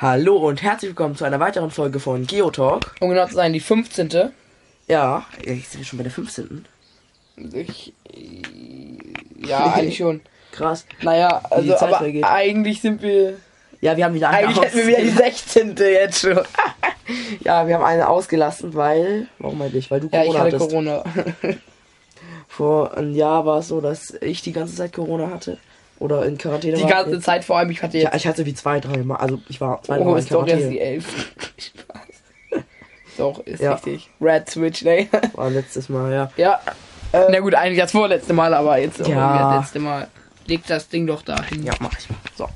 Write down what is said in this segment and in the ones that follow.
Hallo und herzlich willkommen zu einer weiteren Folge von Geotalk. Um genau zu sein, die 15. Ja, ich wir schon bei der 15. Ich, ja, eigentlich schon. Krass. Naja, also aber vergeht. eigentlich sind wir. Ja, wir haben wieder eine Eigentlich hätten wir wieder die 16. jetzt schon. Ja, wir haben eine ausgelassen, weil. Warum eigentlich? Weil du Ja, Corona ich hatte hattest. Corona. Vor einem Jahr war es so, dass ich die ganze Zeit Corona hatte. Oder in Quarantäne Die war. ganze Zeit vor allem, ich hatte ja, jetzt. ich hatte wie zwei, drei Mal. Also ich war zwei, Oh, ist doch jetzt die 11. Spaß. Doch, ist Ja. richtig. Red Switch, ne? War letztes Mal, ja. Ja. Na gut, eigentlich das vorletzte Mal, aber jetzt Ja. das letzte Mal. Leg das Ding doch dahin. Ja, mach ich mal. So.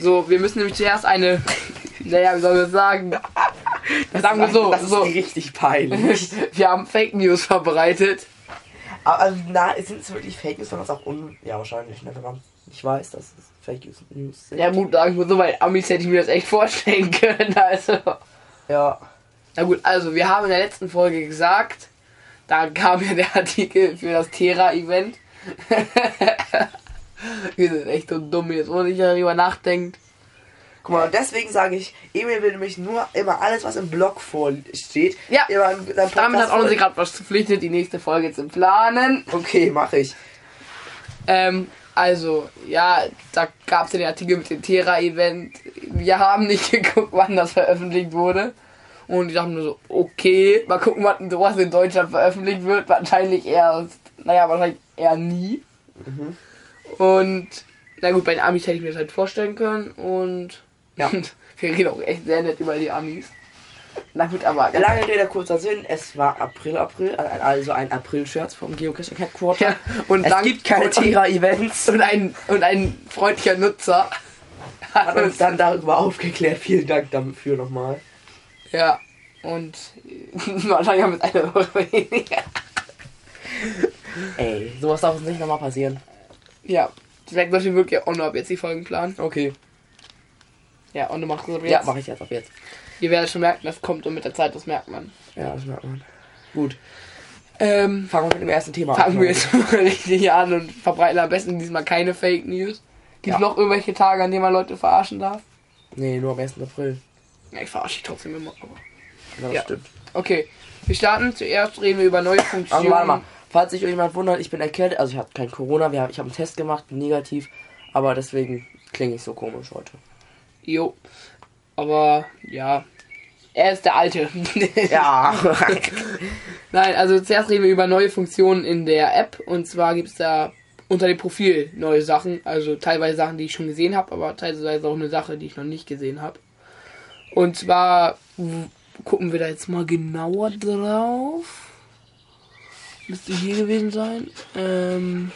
So, wir müssen nämlich zuerst eine. naja, wie soll man das sagen? sagen wir so, Das ist so. richtig peinlich. Wir haben Fake News verbreitet. Aber also, na, sind es wirklich Fake News, wenn man es auch un... Ja, wahrscheinlich, ne, wenn man nicht weiß, dass es Fake News sind. Ja gut, sagen wir so, bei Amis hätte ich mir das echt vorstellen können. Also. Ja. Na gut, also wir haben in der letzten Folge gesagt, da kam ja der Artikel für das Terra-Event. wir sind echt so dumm jetzt, wo ich darüber nachdenkt. Guck mal, und deswegen sage ich, Emil will nämlich nur immer alles, was im Blog vorsteht. Ja. immer in seinem Damit hat auch sich gerade was verpflichtet, die nächste Folge zu planen. Okay, mache ich. Ähm, also, ja, da gab es den Artikel mit dem Terra-Event. Wir haben nicht geguckt, wann das veröffentlicht wurde. Und ich dachte nur so, okay, mal gucken, wann sowas in Deutschland veröffentlicht wird. Wahrscheinlich erst, naja, wahrscheinlich eher nie. Und, na gut, bei den Amis hätte ich mir das halt vorstellen können. Und, Ja. wir reden auch echt sehr nett über die Amis. Na gut, aber, Lange Rede, kurzer Sinn. Es war April, April, also ein April-Scherz vom Geocaching Headquarter. ja, und Es gibt keine und- Tera-Events. Und ein, und ein freundlicher Nutzer Hat uns dann darüber aufgeklärt. Vielen Dank dafür nochmal. Ja, und wahrscheinlich haben wir es eine Woche weniger. Ey, sowas darf uns nicht nochmal passieren. Ja, vielleicht sollten wir wirklich auch noch jetzt die Folgen planen. Okay. Ja, und du machst es ab jetzt. Ja, mache ich jetzt ab jetzt. Ihr werdet schon merken, das kommt und mit der Zeit, das merkt man. Ja, das merkt man. Gut. Ähm, Fangen wir mit dem ersten Thema an. fangen wir jetzt mal richtig an und verbreiten am besten diesmal keine Fake News. Gibt es Ja. noch irgendwelche Tage, an denen man Leute verarschen darf? Nee, nur am 1. April. Ja, ich verarsche dich trotzdem immer. Aber. Ja, das Ja. stimmt. Okay, wir starten. Zuerst reden wir über neue Funktionen. Also warte mal, falls sich irgendjemand wundert, ich bin erkältet, also ich habe kein Corona, wir haben, ich habe einen Test gemacht, negativ, aber deswegen klinge ich so komisch heute. Jo. Aber, ja. Er ist der Alte. Ja. Nein, also zuerst reden wir über neue Funktionen in der App. Und zwar gibt es da unter dem Profil neue Sachen. Also teilweise Sachen, die ich schon gesehen habe, aber teilweise auch eine Sache, die ich noch nicht gesehen habe. Und zwar gucken wir da jetzt mal genauer drauf. Müsste hier gewesen sein. Ähm,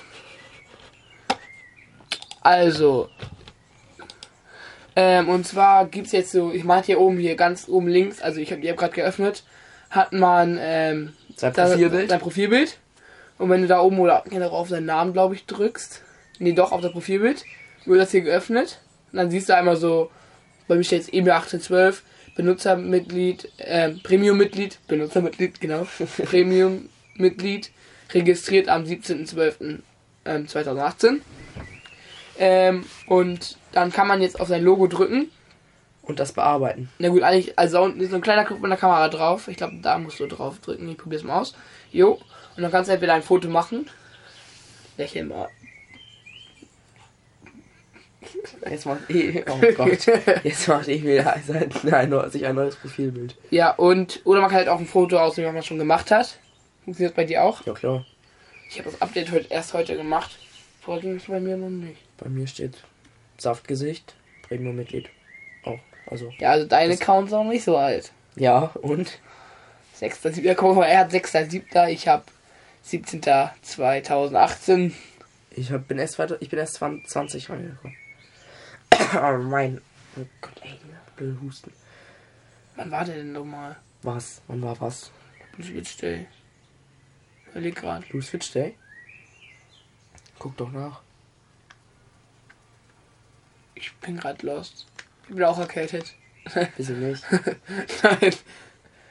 also. Ähm, und zwar gibt es jetzt so, ich meinte hier oben, hier ganz oben links, also ich habe die App gerade geöffnet, hat man ähm, Sein Profilbild. Dein Profilbild. Und wenn du da oben oder generell auf deinen Namen, glaube ich, drückst, nee, doch, auf das Profilbild, wird das hier geöffnet. Und dann siehst du einmal so, bei mir steht jetzt Emil 1812, Benutzermitglied, ähm, Premium-Mitglied, Benutzermitglied, genau, Premium-Mitglied, registriert am 17.12.2018. Ähm, 2018. und dann kann man jetzt auf sein Logo drücken Und das bearbeiten. na gut, eigentlich, also ist so ein kleiner Knopf mit der Kamera drauf. Ich glaube, da musst du drauf drücken. Ich probier's mal aus. Jo. Und dann kannst du entweder ein Foto machen. Lächeln mal. Jetzt macht eh, oh Gott, jetzt macht eh wieder ein, sich ein neues Profilbild. Ja, und, oder man kann halt auch ein Foto ausnehmen, was man schon gemacht hat. Funktioniert das bei dir auch? Ja klar, Ich habe das Update heute, erst heute gemacht. Vorher ging es bei mir noch nicht. Bei mir steht Saftgesicht, Premium-Mitglied. Auch, also, Ja, also deine Das- Accounts sind auch nicht so alt. ja, und? 6.7. Guck mal, er hat 6.7. Ich habe 17.2018. Ich hab, bin erst weiter, ich bin erst 20, 20 reingekommen. oh mein, oh Gott, ey, blöde Husten. Wann war der denn nochmal? Was? Wann war was? Switch Day. Überleg grad. Blue Switch Day? Guck doch nach. Ich bin gerade lost. Ich bin auch erkältet. Bisschen nicht. Nein.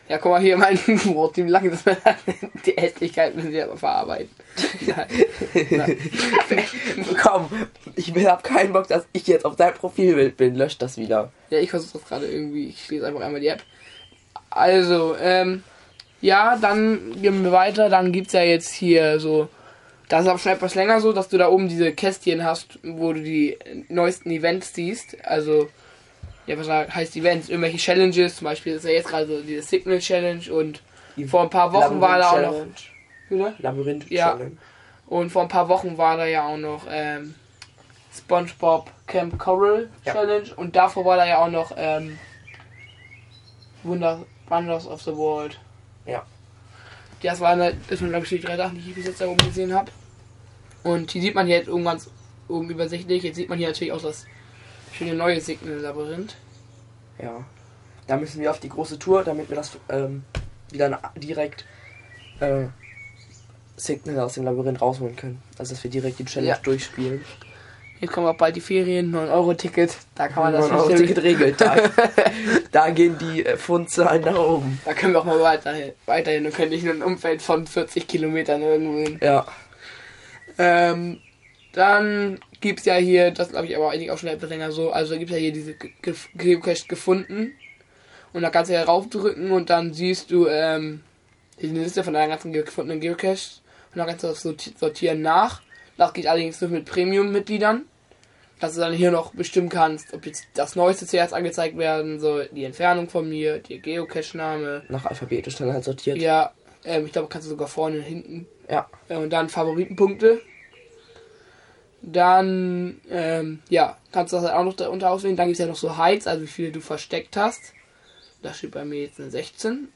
Ja, guck mal hier, mein Brot, wie lange das die Hässlichkeit müssen wir aber verarbeiten. Ja. Ja. Komm, ich hab keinen Bock, dass ich jetzt auf dein Profilbild bin. Lösch das wieder. Ja, ich versuche das gerade irgendwie. Ich schließe einfach einmal die App. Also, ähm, ja, dann gehen wir weiter. Dann gibt's ja jetzt hier so. Das ist aber schon etwas länger so, dass du da oben diese Kästchen hast, wo du die neuesten Events siehst. Also, ja, was heißt Events? Irgendwelche Challenges. Zum Beispiel ist ja jetzt gerade so diese Signal Challenge und vor ein paar Wochen war da auch noch. Wieder? Labyrinth Ja. Challenge. Und vor ein paar Wochen war da ja auch noch ähm, SpongeBob Camp Coral Ja. Challenge und davor war da ja auch noch ähm, Wunder, Wonders of the World. Ja. Das waren das waren glaube ich die drei Sachen, die ich bis jetzt da oben gesehen habe. Und hier sieht man jetzt oben ganz oben übersichtlich. Jetzt sieht man hier natürlich auch das schöne neue Signal-Labyrinth. Ja. Da müssen wir auf die große Tour, damit wir das ähm, wieder direkt äh, Signal aus dem Labyrinth rausholen können. Also dass wir direkt die Challenge Ja. durchspielen. Jetzt kommen auch bald die Ferien, 9-Euro-Ticket. Da kann man das Ticket regelt. Da, da gehen die äh, Fundzahlen nach oben. Da können wir auch mal weiterhin. Weiterhin. Wir können nicht in einem Umfeld von 40 Kilometern irgendwo hin. Ja. Ähm, dann gibt's ja hier, das glaube ich aber eigentlich auch schon etwas länger so, also gibt's ja hier diese Ge- Ge- Geocache gefunden. Und da kannst du ja raufdrücken und dann siehst du ähm, diese Liste von deinen ganzen ge- gefundenen Geocaches. Und dann kannst du das sorti- sortieren nach. Das geht allerdings nur mit Premium-Mitgliedern. Dass du dann hier noch bestimmen kannst, ob jetzt das Neueste zuerst angezeigt werden soll, die Entfernung von mir, der Geocache-Name. Nach alphabetisch dann halt sortiert. Ja, ähm, ich glaube, kannst du sogar vorne und hinten Ja. äh, Und dann Favoritenpunkte. Dann, ähm, ja, kannst du das halt auch noch darunter auswählen. Dann gibt es ja noch so Heights, also wie viele du versteckt hast. Da steht bei mir jetzt eine 16.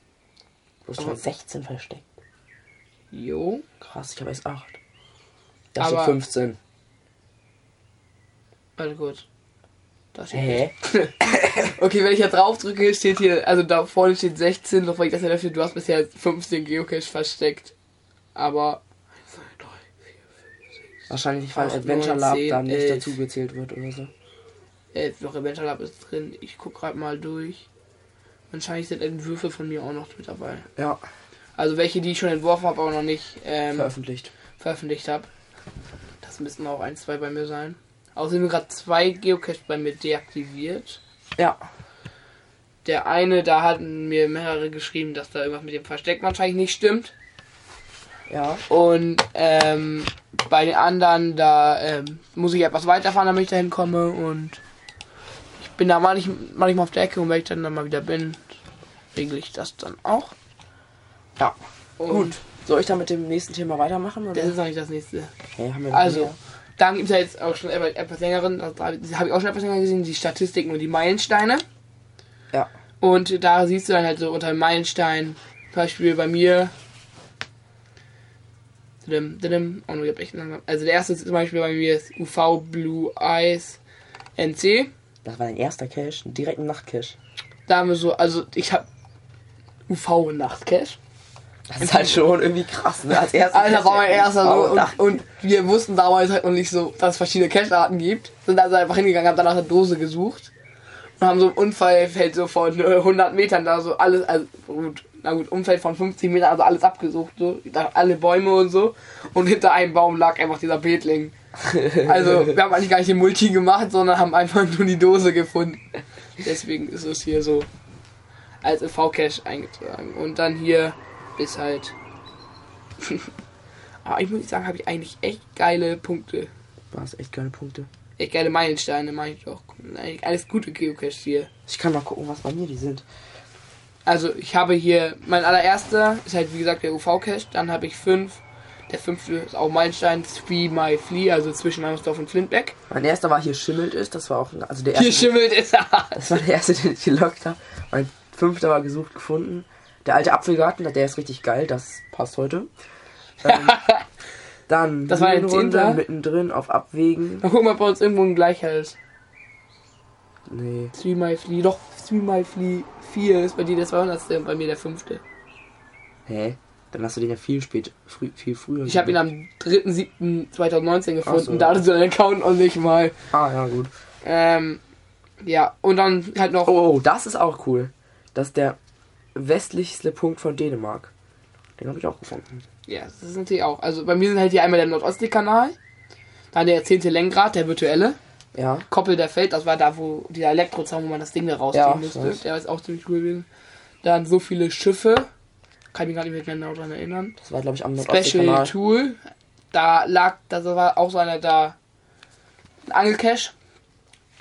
Du hast schon 16 versteckt. Jo. Krass, ich habe erst 8. Da steht Aber- 15. Warte kurz. Da steht Hä? Okay, wenn ich jetzt drauf drücke, steht hier, also da vorne steht 16, doch weil ich das ja dafür, du hast bisher 15 Geocache versteckt. Aber. 1, 2, 3, 4, Wahrscheinlich, weil Adventure Lab zehn, dann nicht elf. dazu gezählt wird oder so. Äh, noch Adventure Lab ist drin. Ich guck gerade mal durch. Wahrscheinlich sind Entwürfe von mir auch noch mit dabei. Ja. Also welche, die ich schon entworfen habe, aber noch nicht ähm, Veröffentlicht. veröffentlicht habe. Das müssten auch ein, zwei bei mir sein. Außerdem sind gerade zwei Geocaches bei mir deaktiviert. Ja. Der eine, da hatten mir mehrere geschrieben, dass da irgendwas mit dem Versteck wahrscheinlich nicht stimmt. Ja. Und ähm, bei den anderen, da ähm, muss ich etwas weiterfahren, damit ich dahin komme. Und ich bin da manch, manchmal auf der Ecke und wenn ich dann, dann mal wieder bin, regle ich das dann auch. Ja. Und Gut. Soll ich dann mit dem nächsten Thema weitermachen? Oder? Das ist nicht das nächste. Hä, haben wir noch Also, mehr? Dann gibt es ja jetzt auch schon etwas, etwas längeren, das habe ich auch schon etwas länger gesehen, die Statistiken und die Meilensteine. Ja. Und da siehst du dann halt so unter Meilenstein, zum Beispiel bei mir. Oh, ich hab echt langsam. Also der erste ist zum Beispiel bei mir ist UV Blue Eyes NC. Das war dein erster Cache, direkt ein Nachtcache. Da haben wir so, also ich hab UV Nachtcache. Das ist halt schon irgendwie krass, ne? Als erster Alter, das war mein erster so. Und, und wir wussten damals halt noch nicht so, dass es verschiedene Cache-Arten gibt. Sind also einfach hingegangen, haben danach eine Dose gesucht. Und haben so ein Unfallfeld so von äh, 100 Metern da so alles, also gut, na gut, Umfeld von 50 Metern, also alles abgesucht, so. Alle Bäume und so. Und hinter einem Baum lag einfach dieser Betling. Also, wir haben eigentlich gar nicht den Multi gemacht, sondern haben einfach nur die Dose gefunden. Deswegen ist es hier so als EV-Cache eingetragen. Und dann hier bis halt aber ich muss sagen, habe ich eigentlich echt geile Punkte. Du hast echt geile Punkte. Echt geile Meilensteine, meine ich doch. Eigentlich alles gute Geocaches hier. Ich kann mal gucken, was bei mir die sind. Also ich habe hier, mein allererster ist halt wie gesagt der UV-Cache. Dann habe ich fünf. Der fünfte ist auch Meilenstein, Three My Flea, also zwischen Hammersdorf und Flintbeck. Mein erster war hier schimmelt ist, das war auch also der erste. Hier schimmelt es. Das war der erste, den ich gelockt habe. Mein fünfter war gesucht gefunden. Der alte Apfelgarten, der ist richtig geil, das passt heute. Ähm, dann Das war ein Höhenrunde, Zehnter? mittendrin auf Abwägen. Mal gucken, ob bei uns irgendwo ein gleicher ist. Nee. Three My Flea, doch, Three My Flea 4 ist bei dir der 200. und bei mir der fünfte. Hä? Dann hast du den ja viel spät, früh, viel früher. Ich habe ihn am 3.7.2019 gefunden, so. da hattest du deinen Account noch nicht mal. Ah, ja, gut. Ähm, ja, und dann halt noch. Oh, oh, das ist auch cool. Das ist der westlichste Punkt von Dänemark. Den habe ich auch gefunden. Ja, das ist natürlich auch. Also bei mir sind halt hier einmal der Nordostseekanal, dann der 10. Lenkrad, der virtuelle, Ja. Koppel der Feld, das war da, wo dieser Elektrozaun, wo man das Ding da rausziehen Ja, musste. weiß. Der ist auch ziemlich cool gewesen. Dann so viele Schiffe, kann mich gar nicht mehr genau daran erinnern. Das war, glaube ich, am Special. Tool, da lag, das war auch so einer da, ein Angelcache,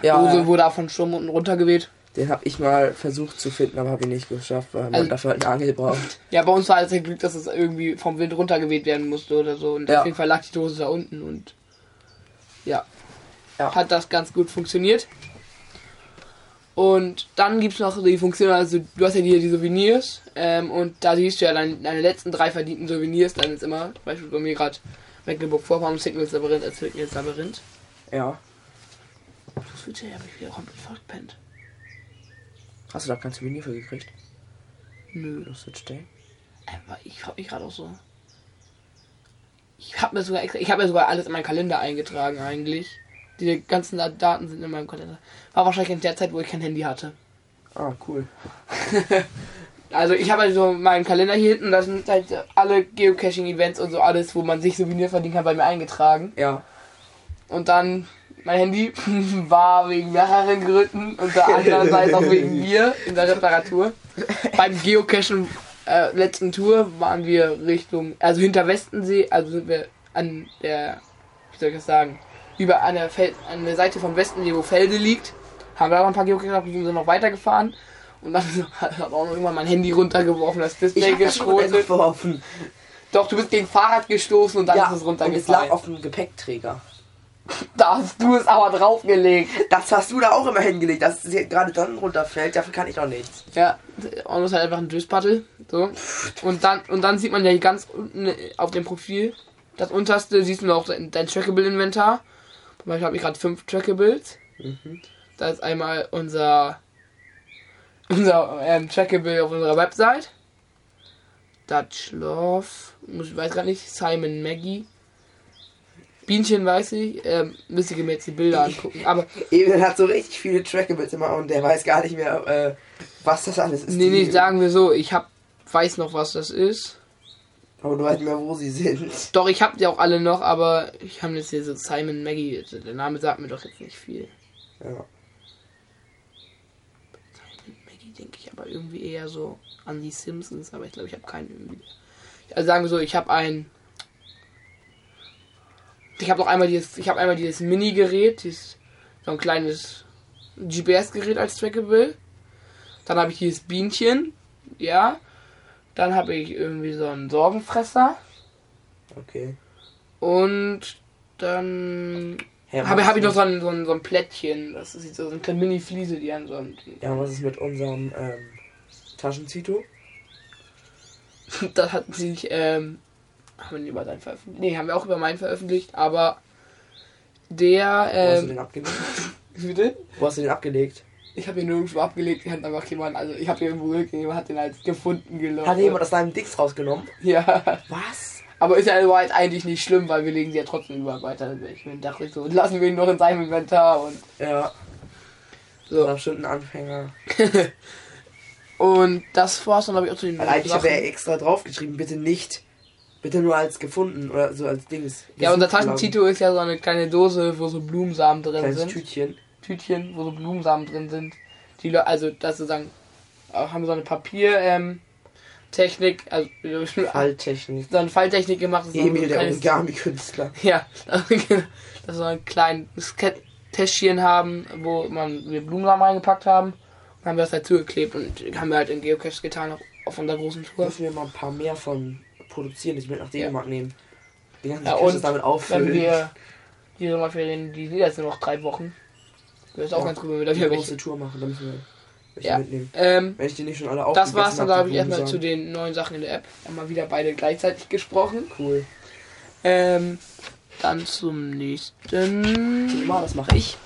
Ja, wo, so, wo da von Sturm unten runtergeweht. Den habe ich mal versucht zu finden, aber habe ich nicht geschafft, weil man Also- dafür halt eine Angel braucht. Ja, bei uns war es ja Glück, dass es irgendwie vom Wind runtergeweht werden musste oder so. Und Ja. auf jeden Fall lag die Dose da unten und ja, Ja. hat das ganz gut funktioniert. Und dann gibt es noch die Funktion, also du hast ja hier die Souvenirs ähm, und da siehst du ja deine, deine letzten drei verdienten Souvenirs, dann ist immer, zum Beispiel bei mir gerade Mecklenburg-Vorpommern, Signals Labyrinth als Signals Labyrinth. Ja. Das wird ja, habe ich wieder komplett verpennt. Hast du da kein Souvenir für gekriegt? Nö. Das wird stehen. Aber ich frage mich gerade auch so. Ich habe mir sogar extra, ich habe mir sogar alles in meinen Kalender eingetragen eigentlich. Die ganzen Daten sind in meinem Kalender. War wahrscheinlich in der Zeit, wo ich kein Handy hatte. Ah, cool. Also ich habe halt so meinen Kalender hier hinten, da sind halt alle Geocaching-Events und so alles, wo man sich Souvenir verdienen kann, bei mir eingetragen. Ja. Und dann mein Handy war wegen mehreren Gründen, unter andererseits auch wegen mir in der Reparatur. Beim Geocachen äh, letzten Tour waren wir Richtung, also hinter Westensee, also sind wir an der, wie soll ich das sagen, über an der, Fel an der Seite vom Westensee, wo Felde liegt, haben wir da noch ein paar Geocache gehabt und sind noch weitergefahren. Und dann hat auch noch irgendwann mein Handy runtergeworfen, das Display geschrotet. Doch, du bist gegen Fahrrad gestoßen und dann Ja, ist es und es lag runtergefallen. auf dem Gepäckträger. Da hast du es aber draufgelegt. Das hast du da auch immer hingelegt, dass es gerade dann runterfällt. Dafür kann ich doch nichts. Ja, und das ist halt einfach ein Döspaddel. So. Und dann, und dann sieht man ja hier ganz unten auf dem Profil, das unterste siehst du noch dein, dein Trackable-Inventar. Zum Beispiel habe ich gerade fünf Trackables. Da ist einmal unser, unser ähm, Trackable auf unserer Website. Dutch Love, ich weiß gar nicht, Simon Maggie. Bienchen weiß ich, ähm, müsste ich mir jetzt die Bilder angucken. Aber Eben hat so richtig viele Trackables immer und der weiß gar nicht mehr, äh, was das alles ist. nee, nee, sagen wir so, ich hab, weiß noch, was das ist. Aber du weißt nicht mehr, wo sie sind. Doch, ich hab die auch alle noch, aber ich habe jetzt hier so Simon Maggie. Der Name sagt mir doch jetzt nicht viel. Ja. Simon Maggie denke ich aber irgendwie eher so an die Simpsons, aber ich glaube, ich habe keinen irgendwie. Also sagen wir so, ich habe ein. Ich habe noch einmal dieses, ich habe einmal dieses Mini-Gerät, dieses so ein kleines GPS-Gerät als Trackable. Dann habe ich dieses Bienchen, ja. Dann habe ich irgendwie so einen Sorgenfresser. Okay. Und dann was habe hab ich noch so ein, so, ein, so ein Plättchen. Das ist so eine kleine Mini-Fliese, die an so ein. Ja, was ist mit unserem ähm, Taschenzito? Das hat sich, ähm, haben wir nicht über deinen veröffentlicht? Nee, haben wir auch über meinen veröffentlicht, aber der, Wo hast du ähm, den abgelegt? bitte? Wo hast du den abgelegt? Ich habe ihn nirgendwo abgelegt, die hat einfach jemand, also ich habe hier irgendwo gelegt, jemand hat den als gefunden gelockt. Hat jemand aus deinem Dix rausgenommen? Ja, Was? aber ist ja überall eigentlich nicht schlimm, weil wir legen sie ja trotzdem überall weiter. Ich mir dachte ich so, lassen wir ihn noch in seinem Inventar und Ja. so. Das bestimmt ein Anfänger. Und das war's dann, glaube ich, auch zu den Weil eigentlich habe er extra draufgeschrieben, bitte nicht. Bitte nur als gefunden oder so als Dings. Ja, unser. Taschentito ist ja so eine kleine Dose, wo so Blumensamen drin Kleines sind. Tütchen. Tütchen, wo so Blumensamen drin sind. Die Le also das sozusagen äh, haben so eine Papier ähm, Technik, also Falltechnik. so eine Falltechnik gemacht. So Emil, der Origami-Künstler. Ja, dass wir so ein kleines Täschchen haben, wo man wir Blumensamen reingepackt haben. Und haben wir das halt zugeklebt und haben wir halt in Geocache getan auf, auf unserer großen Tour. Müssen wir mal ein paar mehr von produzieren, ich mit nach Dänemark nehmen. Die ganzen Ja, und damit auffüllen. Wenn wir die Sommerferien, die sind jetzt nur noch drei Wochen. Das ist auch Ja, ganz cool, wenn wir da eine wieder große welche. Tour machen, dann müssen wir Ja. mitnehmen. Ähm, Wenn ich die nicht schon alle das war's dann, glaube ich, erstmal zu den neuen Sachen in der App. Haben wir wieder beide gleichzeitig gesprochen. Cool. Ähm, dann zum nächsten. Thema, das mache ich.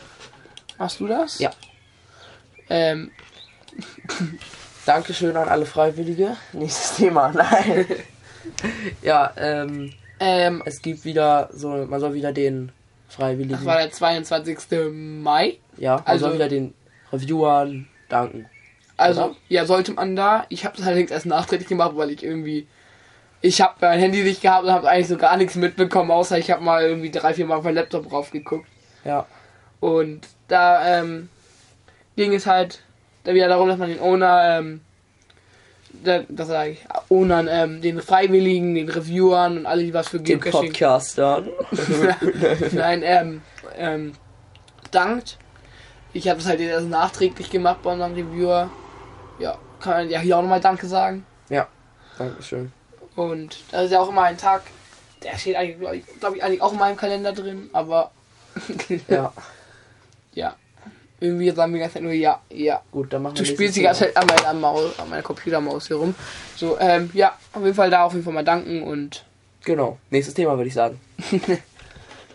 Machst du das? Ja. Ähm, Dankeschön an alle Freiwillige. Nächstes Thema, nein. ja, ähm, ähm, es gibt wieder so, man soll wieder den Freiwilligen, das war der 22. Mai. ja, man also- soll wieder den Reviewern danken. Also, Oder? ja, sollte man da. Ich habe das allerdings erst nachträglich gemacht, weil ich irgendwie. Ich habe mein Handy nicht gehabt und habe eigentlich so gar nichts mitbekommen, außer ich habe mal irgendwie drei, vier Mal auf meinen Laptop drauf geguckt. Ja. Und da ähm, ging es halt da wieder darum, dass man den Owner, ähm, das sage ich, Ownern, ähm, den Freiwilligen, den Reviewern und alle, die was für Den Geocaching Podcastern. Nein, ähm, ähm, dankt. Ich habe das halt erst nachträglich gemacht bei unserem Reviewer. Ja, kann man ja hier auch nochmal Danke sagen. Dankeschön. Und das ist ja auch immer ein Tag, der steht eigentlich, glaube ich, glaub ich, eigentlich auch in meinem Kalender drin, aber Ja. ja. Irgendwie sagen wir die ganze Zeit nur ja, ja. Gut, dann machen wir Du spielst die ganze Zeit an meiner, Maus, an meiner Computermaus hier rum. So, ähm, ja, auf jeden Fall da auf jeden Fall mal danken und Genau. Nächstes Thema würde ich sagen.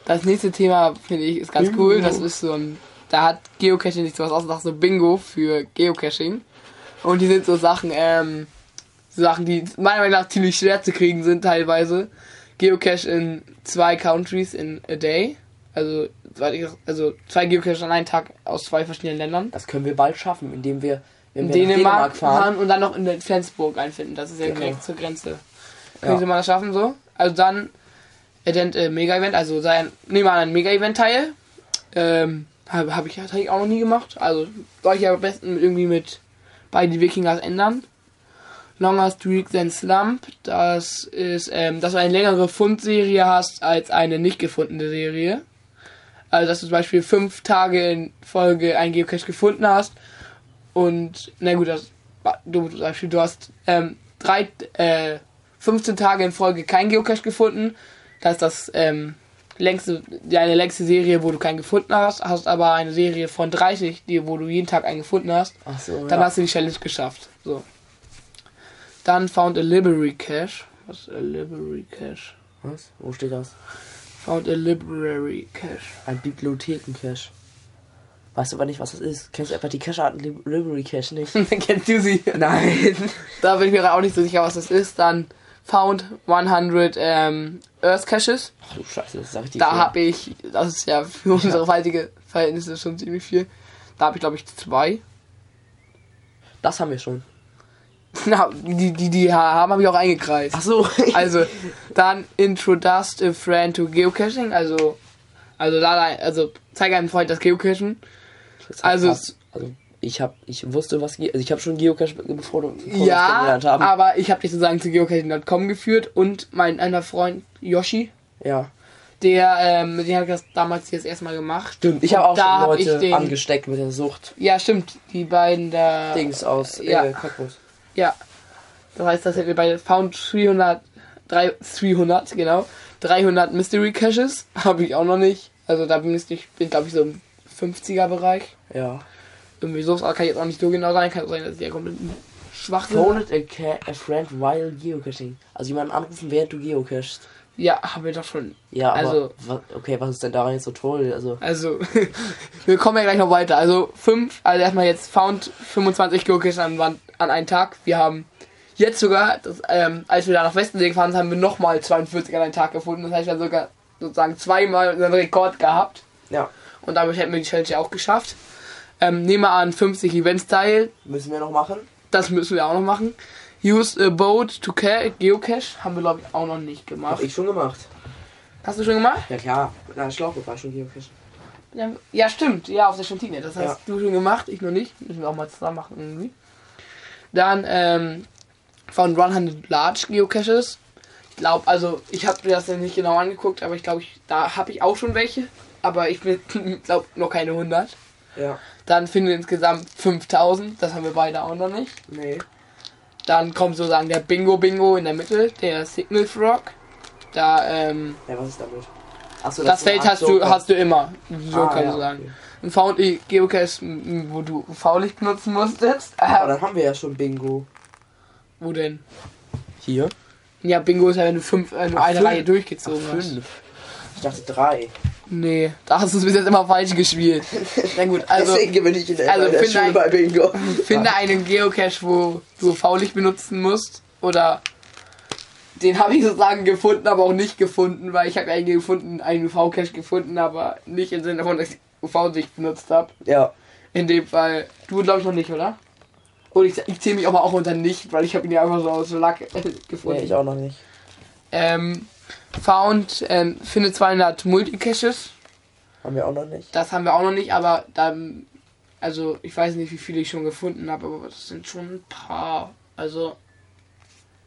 Das nächste Thema finde ich ist ganz Bingo. cool. Das ist so ein, da hat Geocaching sich sowas ausgedacht, so Bingo für Geocaching. Und die sind so Sachen, ähm, so Sachen, die meiner Meinung nach ziemlich schwer zu kriegen sind teilweise. Geocache in zwei Countries in a day. Also, also zwei Geocaches an einem Tag aus zwei verschiedenen Ländern. Das können wir bald schaffen, indem wir, In wir nach Dänemark fahren. fahren und dann noch in Flensburg einfinden. Das ist ja Genau. direkt zur Grenze. Ja. Könnte man das schaffen so? Also dann Event, äh, Mega-Event, also sein, nehmen wir an einem Mega-Event teil. Ähm, habe hab ich, hab ich auch noch nie gemacht. Also soll ich ja am besten irgendwie mit bei die Wikingers ändern. Longer Streak Than Slump, das ist, ähm, dass du eine längere Fundserie hast als eine nicht gefundene Serie. Also dass du zum Beispiel fünf Tage in Folge ein Geocache gefunden hast und na gut, das du zum Beispiel, du hast ähm, drei, äh, 15 Tage in Folge kein Geocache gefunden. Das ist das ähm, längste, deine längste Serie, wo du keinen gefunden hast. Hast aber eine Serie von 30, die, wo du jeden Tag einen gefunden hast. Ach so, Dann ja. hast du die Challenge geschafft. So. Dann Found a Library Cache. Was ist a Library Cache? Was? Wo steht das? Found a Library Cache. Ein Bibliothekencache. Weißt du aber nicht, was das ist? Kennst du einfach die Cache-Arten Lib- Library Cache nicht? Kennst du sie? Nein. Da bin ich mir auch nicht so sicher, was das ist. Dann Found 100 ähm, Earth Caches. Ach du Scheiße, das sag ich dir. Da habe ich, das ist ja für unsere heutige Verhältnisse schon ziemlich viel. Da habe ich glaube ich zwei. Das haben wir schon. Na, die, die, die haben habe ich auch eingekreist. Ach so. Also, dann introduce a friend to Geocaching, also, also, da, also, zeige einem Freund das Geocachen. Das Also- also ich habe, ich wusste was, also ich habe schon Geocache bevor du, bevor Ja, kennengelernt haben. aber ich habe dich sozusagen zu geocaching.com geführt und mein einer Freund Yoshi, Ja, der, ähm, habe ich das damals hier das erste Mal gemacht. stimmt. Ich habe auch schon Leute den- angesteckt mit der Sucht. Ja, stimmt, die beiden da. Dings aus ja. äh, Cottbus. Ja. Das heißt, dass wir bei Found 300, drei- 300, genau, 300 Mystery Caches habe ich auch noch nicht. Also da bin ich, ich bin glaube ich so im 50er Bereich. Ja. Irgendwie so, kann jetzt auch nicht so genau sein. Kann auch sein, dass ich ja komplett schwach bin. A, a friend while geocaching. Also jemanden anrufen, während du geocachst. Ja, haben wir doch schon. Ja, Also- wa- okay, was ist denn daran jetzt so toll? Also Also, wir kommen ja gleich noch weiter. Also, fünf, also erstmal jetzt Found 25 Geocaches an, Wand- an einen Tag. Wir haben jetzt sogar, das, ähm, als wir da nach Westensee gefahren sind, haben wir nochmal 42 an einem Tag gefunden. Das heißt, wir haben sogar sozusagen zweimal unseren Rekord gehabt. ja, Und damit hätten wir die Challenge auch geschafft. Ähm, nehmen wir an 50 Events teil. müssen wir noch machen. Das müssen wir auch noch machen. Use a boat to ca- geocache. Haben wir, glaube ich, auch noch nicht Hab gemacht. ich schon gemacht. Hast du schon gemacht? Ja klar, einer Schlauchboot war schon geocachen. Ja, stimmt. Ja, auf der Stantine. Das hast Ja. du schon gemacht, ich noch nicht. Müssen wir auch mal zusammen machen irgendwie. Dann ähm, von 100 Large Geocaches. Ich glaube, also ich habe mir das ja nicht genau angeguckt, aber ich glaube, ich, da habe ich auch schon welche. Aber ich glaube noch keine 100. Ja. Dann finden wir insgesamt 5000. Das haben wir beide auch noch nicht. Nee. Dann kommt sozusagen der Bingo Bingo in der Mitte, der Signal Frog. Da, ähm, Ja, was ist damit? Achso, das Feld hast du, hast du immer. So Ah, kann ja, man sagen. okay. Ein VD Geocache, wo du UV-Licht benutzen musstest. Aber Äh, dann haben wir ja schon Bingo. wo denn? Hier? Ja, Bingo ist ja, wenn du fünf, äh, nur Ach, eine fünf. Reihe durchgezogen hast. Fünf. Ich dachte drei. Nee, da hast du es bis jetzt immer falsch gespielt. Na gut, also Deswegen bin ich in der, also der finde ein- bei Bingo. finde einen Geocache, wo du UV-Licht benutzen musst. Oder den habe ich sozusagen gefunden, aber auch nicht gefunden, weil ich habe einen gefunden, einen UV-Cache gefunden, aber nicht im Sinne davon, dass ich UV-Licht benutzt habe. Ja. In dem Fall, du glaube ich noch nicht, oder? Und ich, ich zähle mich aber auch unter nicht, weil ich habe ihn ja einfach so aus Lack äh, gefunden. Nee, ich auch noch nicht. Ähm, found, ähm, finde 200 Multicaches. Haben wir auch noch nicht. Das haben wir auch noch nicht, aber dann, also ich weiß nicht, wie viele ich schon gefunden habe, aber das sind schon ein paar. Also,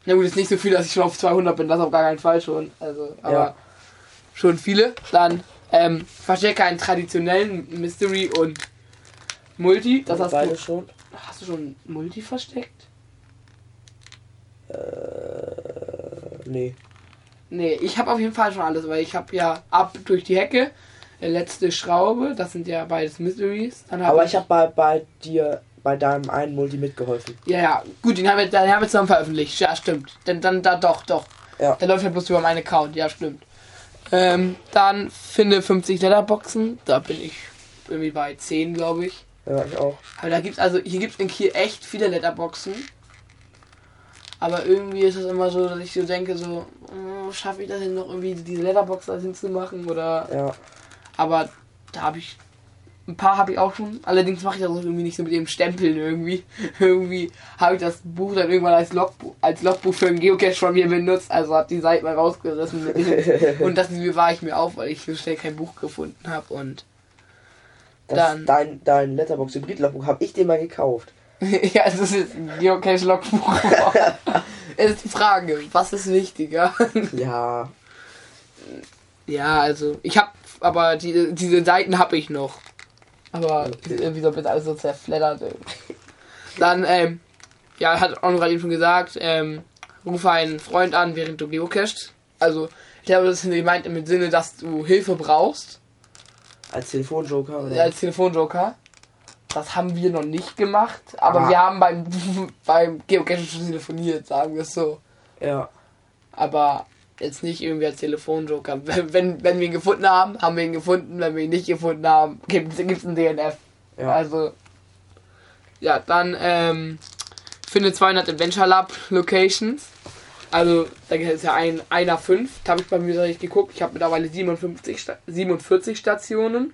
na gut, ist nicht so viel, dass ich schon auf 200 bin, das auf gar keinen Fall schon. Also, aber Ja. schon viele. Dann ähm, verstecke einen traditionellen Mystery und Multi. Das hast beide du. schon. Hast du schon Multi versteckt? Äh, nee. Nee, ich habe auf jeden Fall schon alles, weil ich habe ja ab durch die Hecke, äh, letzte Schraube, das sind ja beides Mysteries. Dann hab Aber ich habe bei, bei dir, bei deinem einen Multi mitgeholfen. Ja, ja, gut, den haben wir, den haben wir zusammen veröffentlicht. Ja, stimmt. Dann, dann, da doch, doch. Ja. Der läuft ja bloß über meinen Account, ja, stimmt. Ähm, dann finde 50 Letterboxen. Da bin ich irgendwie bei 10, glaube ich. Ja, ich auch. Aber da gibt's also, hier gibt's in Kiel echt viele Letterboxen. Aber irgendwie ist es immer so, dass ich so denke, so, oh, schaffe ich das denn noch irgendwie diese Letterbox da hinzumachen oder. Ja. Aber da habe ich. Ein paar habe ich auch schon. Allerdings mache ich das auch irgendwie nicht so mit dem Stempeln irgendwie. irgendwie habe ich das Buch dann irgendwann als Logbuch, als Logbuch für einen Geocache von mir benutzt. Also habe die Seite mal rausgerissen. Und das bewahre ich mir auf, weil ich so schnell kein Buch gefunden habe. Und Das, Dann- dein, dein Letterbox Hybrid Logbuch habe ich dir mal gekauft. ja, es ist ein Geocache-Logbuch. es ist die Frage, was ist wichtiger? Ja. ja, also ich habe, aber die, diese Seiten habe ich noch. Aber Okay. irgendwie so wird alles so zerfleddert. Dann, ähm, ja, hat auch gerade eben schon gesagt, ähm, rufe einen Freund an, während du geocachst. Also, ich glaube, das ist gemeint im Sinne, dass du Hilfe brauchst, Als Telefonjoker oder? als Telefonjoker. Das haben wir noch nicht gemacht, aber Ah. wir haben beim, beim Geocachen schon telefoniert, sagen wir es so. Ja. aber jetzt nicht irgendwie als Telefonjoker. Wenn, wenn, wenn wir ihn gefunden haben, haben wir ihn gefunden. Wenn wir ihn nicht gefunden haben, gibt es einen DNF. Ja. Also, ja, dann ähm, finde 200 Adventure Lab Locations. Also, da ist ja ein, einer 5. Da habe ich bei mir direkt geguckt. Ich habe mittlerweile 57, Sta 47 Stationen.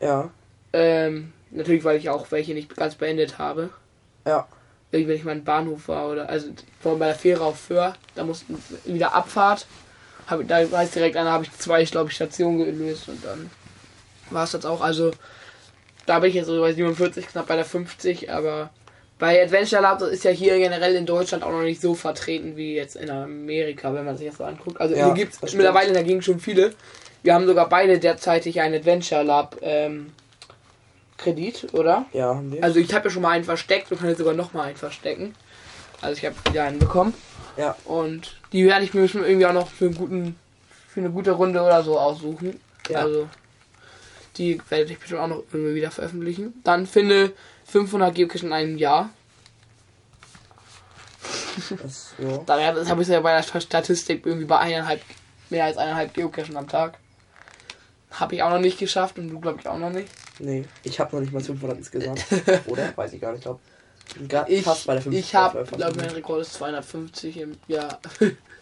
Ja. Ähm, natürlich, weil ich auch welche nicht ganz beendet habe. Ja. Wenn ich mal im Bahnhof war oder also vor bei der Fähre auf Föhr, da mussten wieder Abfahrt. Hab, da weiß direkt einer, habe ich zwei, glaube ich, Stationen gelöst und dann war es das auch. Also da bin ich jetzt so bei 47, knapp bei der 50, aber bei Adventure Lab das ist ja hier generell in Deutschland auch noch nicht so vertreten wie jetzt in Amerika, wenn man sich das so anguckt. Also Ja, hier gibt es mittlerweile Gegend schon viele. Wir haben sogar beide derzeitig ein Adventure Lab ähm, Kredit, oder? Ja, haben wir. Also ich habe ja schon mal einen versteckt und kann jetzt sogar noch mal einen verstecken. Also ich habe wieder einen bekommen. Ja. Und die werde ich mir bestimmt irgendwie auch noch für, einen guten, für eine gute Runde oder so aussuchen. Ja. Also die werde ich bestimmt auch noch irgendwie wieder veröffentlichen. Dann finde 500 Geocache in einem Jahr. Das, ja. Das habe ich ja bei der Statistik irgendwie bei eineinhalb, mehr als eineinhalb Geocachen am Tag. Habe ich auch noch nicht geschafft und du glaube ich auch noch nicht. Nee, ich habe noch nicht mal 500 insgesamt. Oder? Weiß ich gar nicht. Ich glaube, gerade Ich, fast bei der 500. ich habe, glaube mein Rekord ist 250 im Jahr.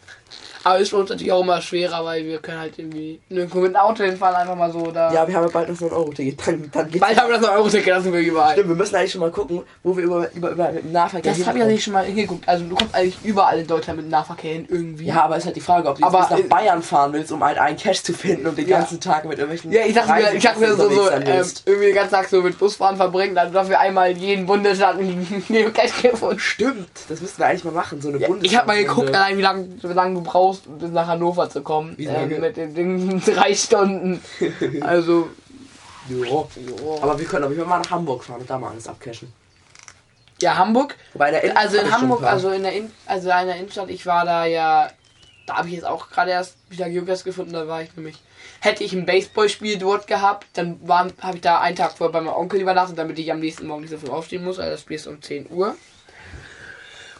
Aber ist für uns natürlich auch immer schwerer, weil wir können halt irgendwie nirgendwo mit dem Auto hinfahren, einfach mal so. Oder Ja, wir haben ja bald noch so ein Euro-Ticket. Dann, dann geht's. Bald haben wir das noch Euro-Ticket, das sind wir überall. Stimmt, wir müssen eigentlich schon mal gucken, wo wir über, über, über mit dem Nahverkehr Das habe ich ja nicht schon mal hingeguckt. Also du kommst eigentlich überall in Deutschland mit dem Nahverkehr hin irgendwie. Ja, aber ist halt die Frage, ob du jetzt Aber, äh, nach Bayern fahren willst, um halt einen Cash zu finden und den Ja. ganzen Tag mit irgendwelchen Ja, ich dachte mir, ich dachte mir so, so ähm, irgendwie den ganzen Tag so mit Busfahren verbringen, dann dafür einmal in jeden Bundesland einen Geocache gefunden. Stimmt, das müssten wir eigentlich mal machen, so eine Ja, ich habe mal geguckt, allein wie lange wie lang du brauchst, um bis nach Hannover zu kommen. Ähm, mit den Dingen drei Stunden. Also, Ja. jo. Aber wir können auf jeden Fall mal nach Hamburg fahren und da mal alles abcashen. ja, Hamburg. In der Innenstadt Also in Hamburg, also in der, in, also in der Innenstadt, ich war da ja, da habe ich jetzt auch gerade erst wieder Geocache gefunden, da war ich nämlich, hätte ich ein Baseballspiel dort gehabt, dann habe ich da einen Tag vorher bei meinem Onkel übernachtet, damit ich am nächsten Morgen nicht so früh aufstehen muss, also das Spiel ist um 10 Uhr.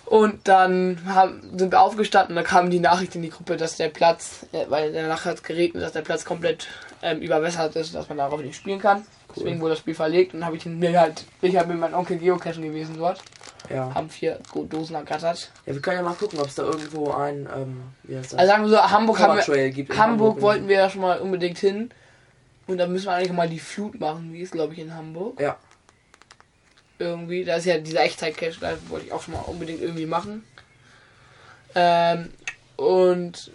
Und dann haben, sind wir aufgestanden und da kam die Nachricht in die Gruppe, dass der Platz, äh, weil danach hat es geregnet, dass der Platz komplett ähm, überwässert ist, dass man darauf nicht spielen kann. Deswegen wurde das Spiel verlegt und dann habe ich mir halt, ich halt mit meinem Onkel Geocachen gewesen dort ja. haben vier Dosen ergattert. ja, wir können ja mal gucken, ob es da irgendwo ein, ähm, wie heißt das? Also sagen wir so, Hamburg haben wir, gibt. Hamburg wollten wir ja schon mal unbedingt hin. Und da müssen wir eigentlich mal die Flut machen, wie ist glaube ich in Hamburg. Ja. Irgendwie. Da ist ja dieser Echtzeit-Cache, da wollte ich auch schon mal unbedingt irgendwie machen. Ähm, und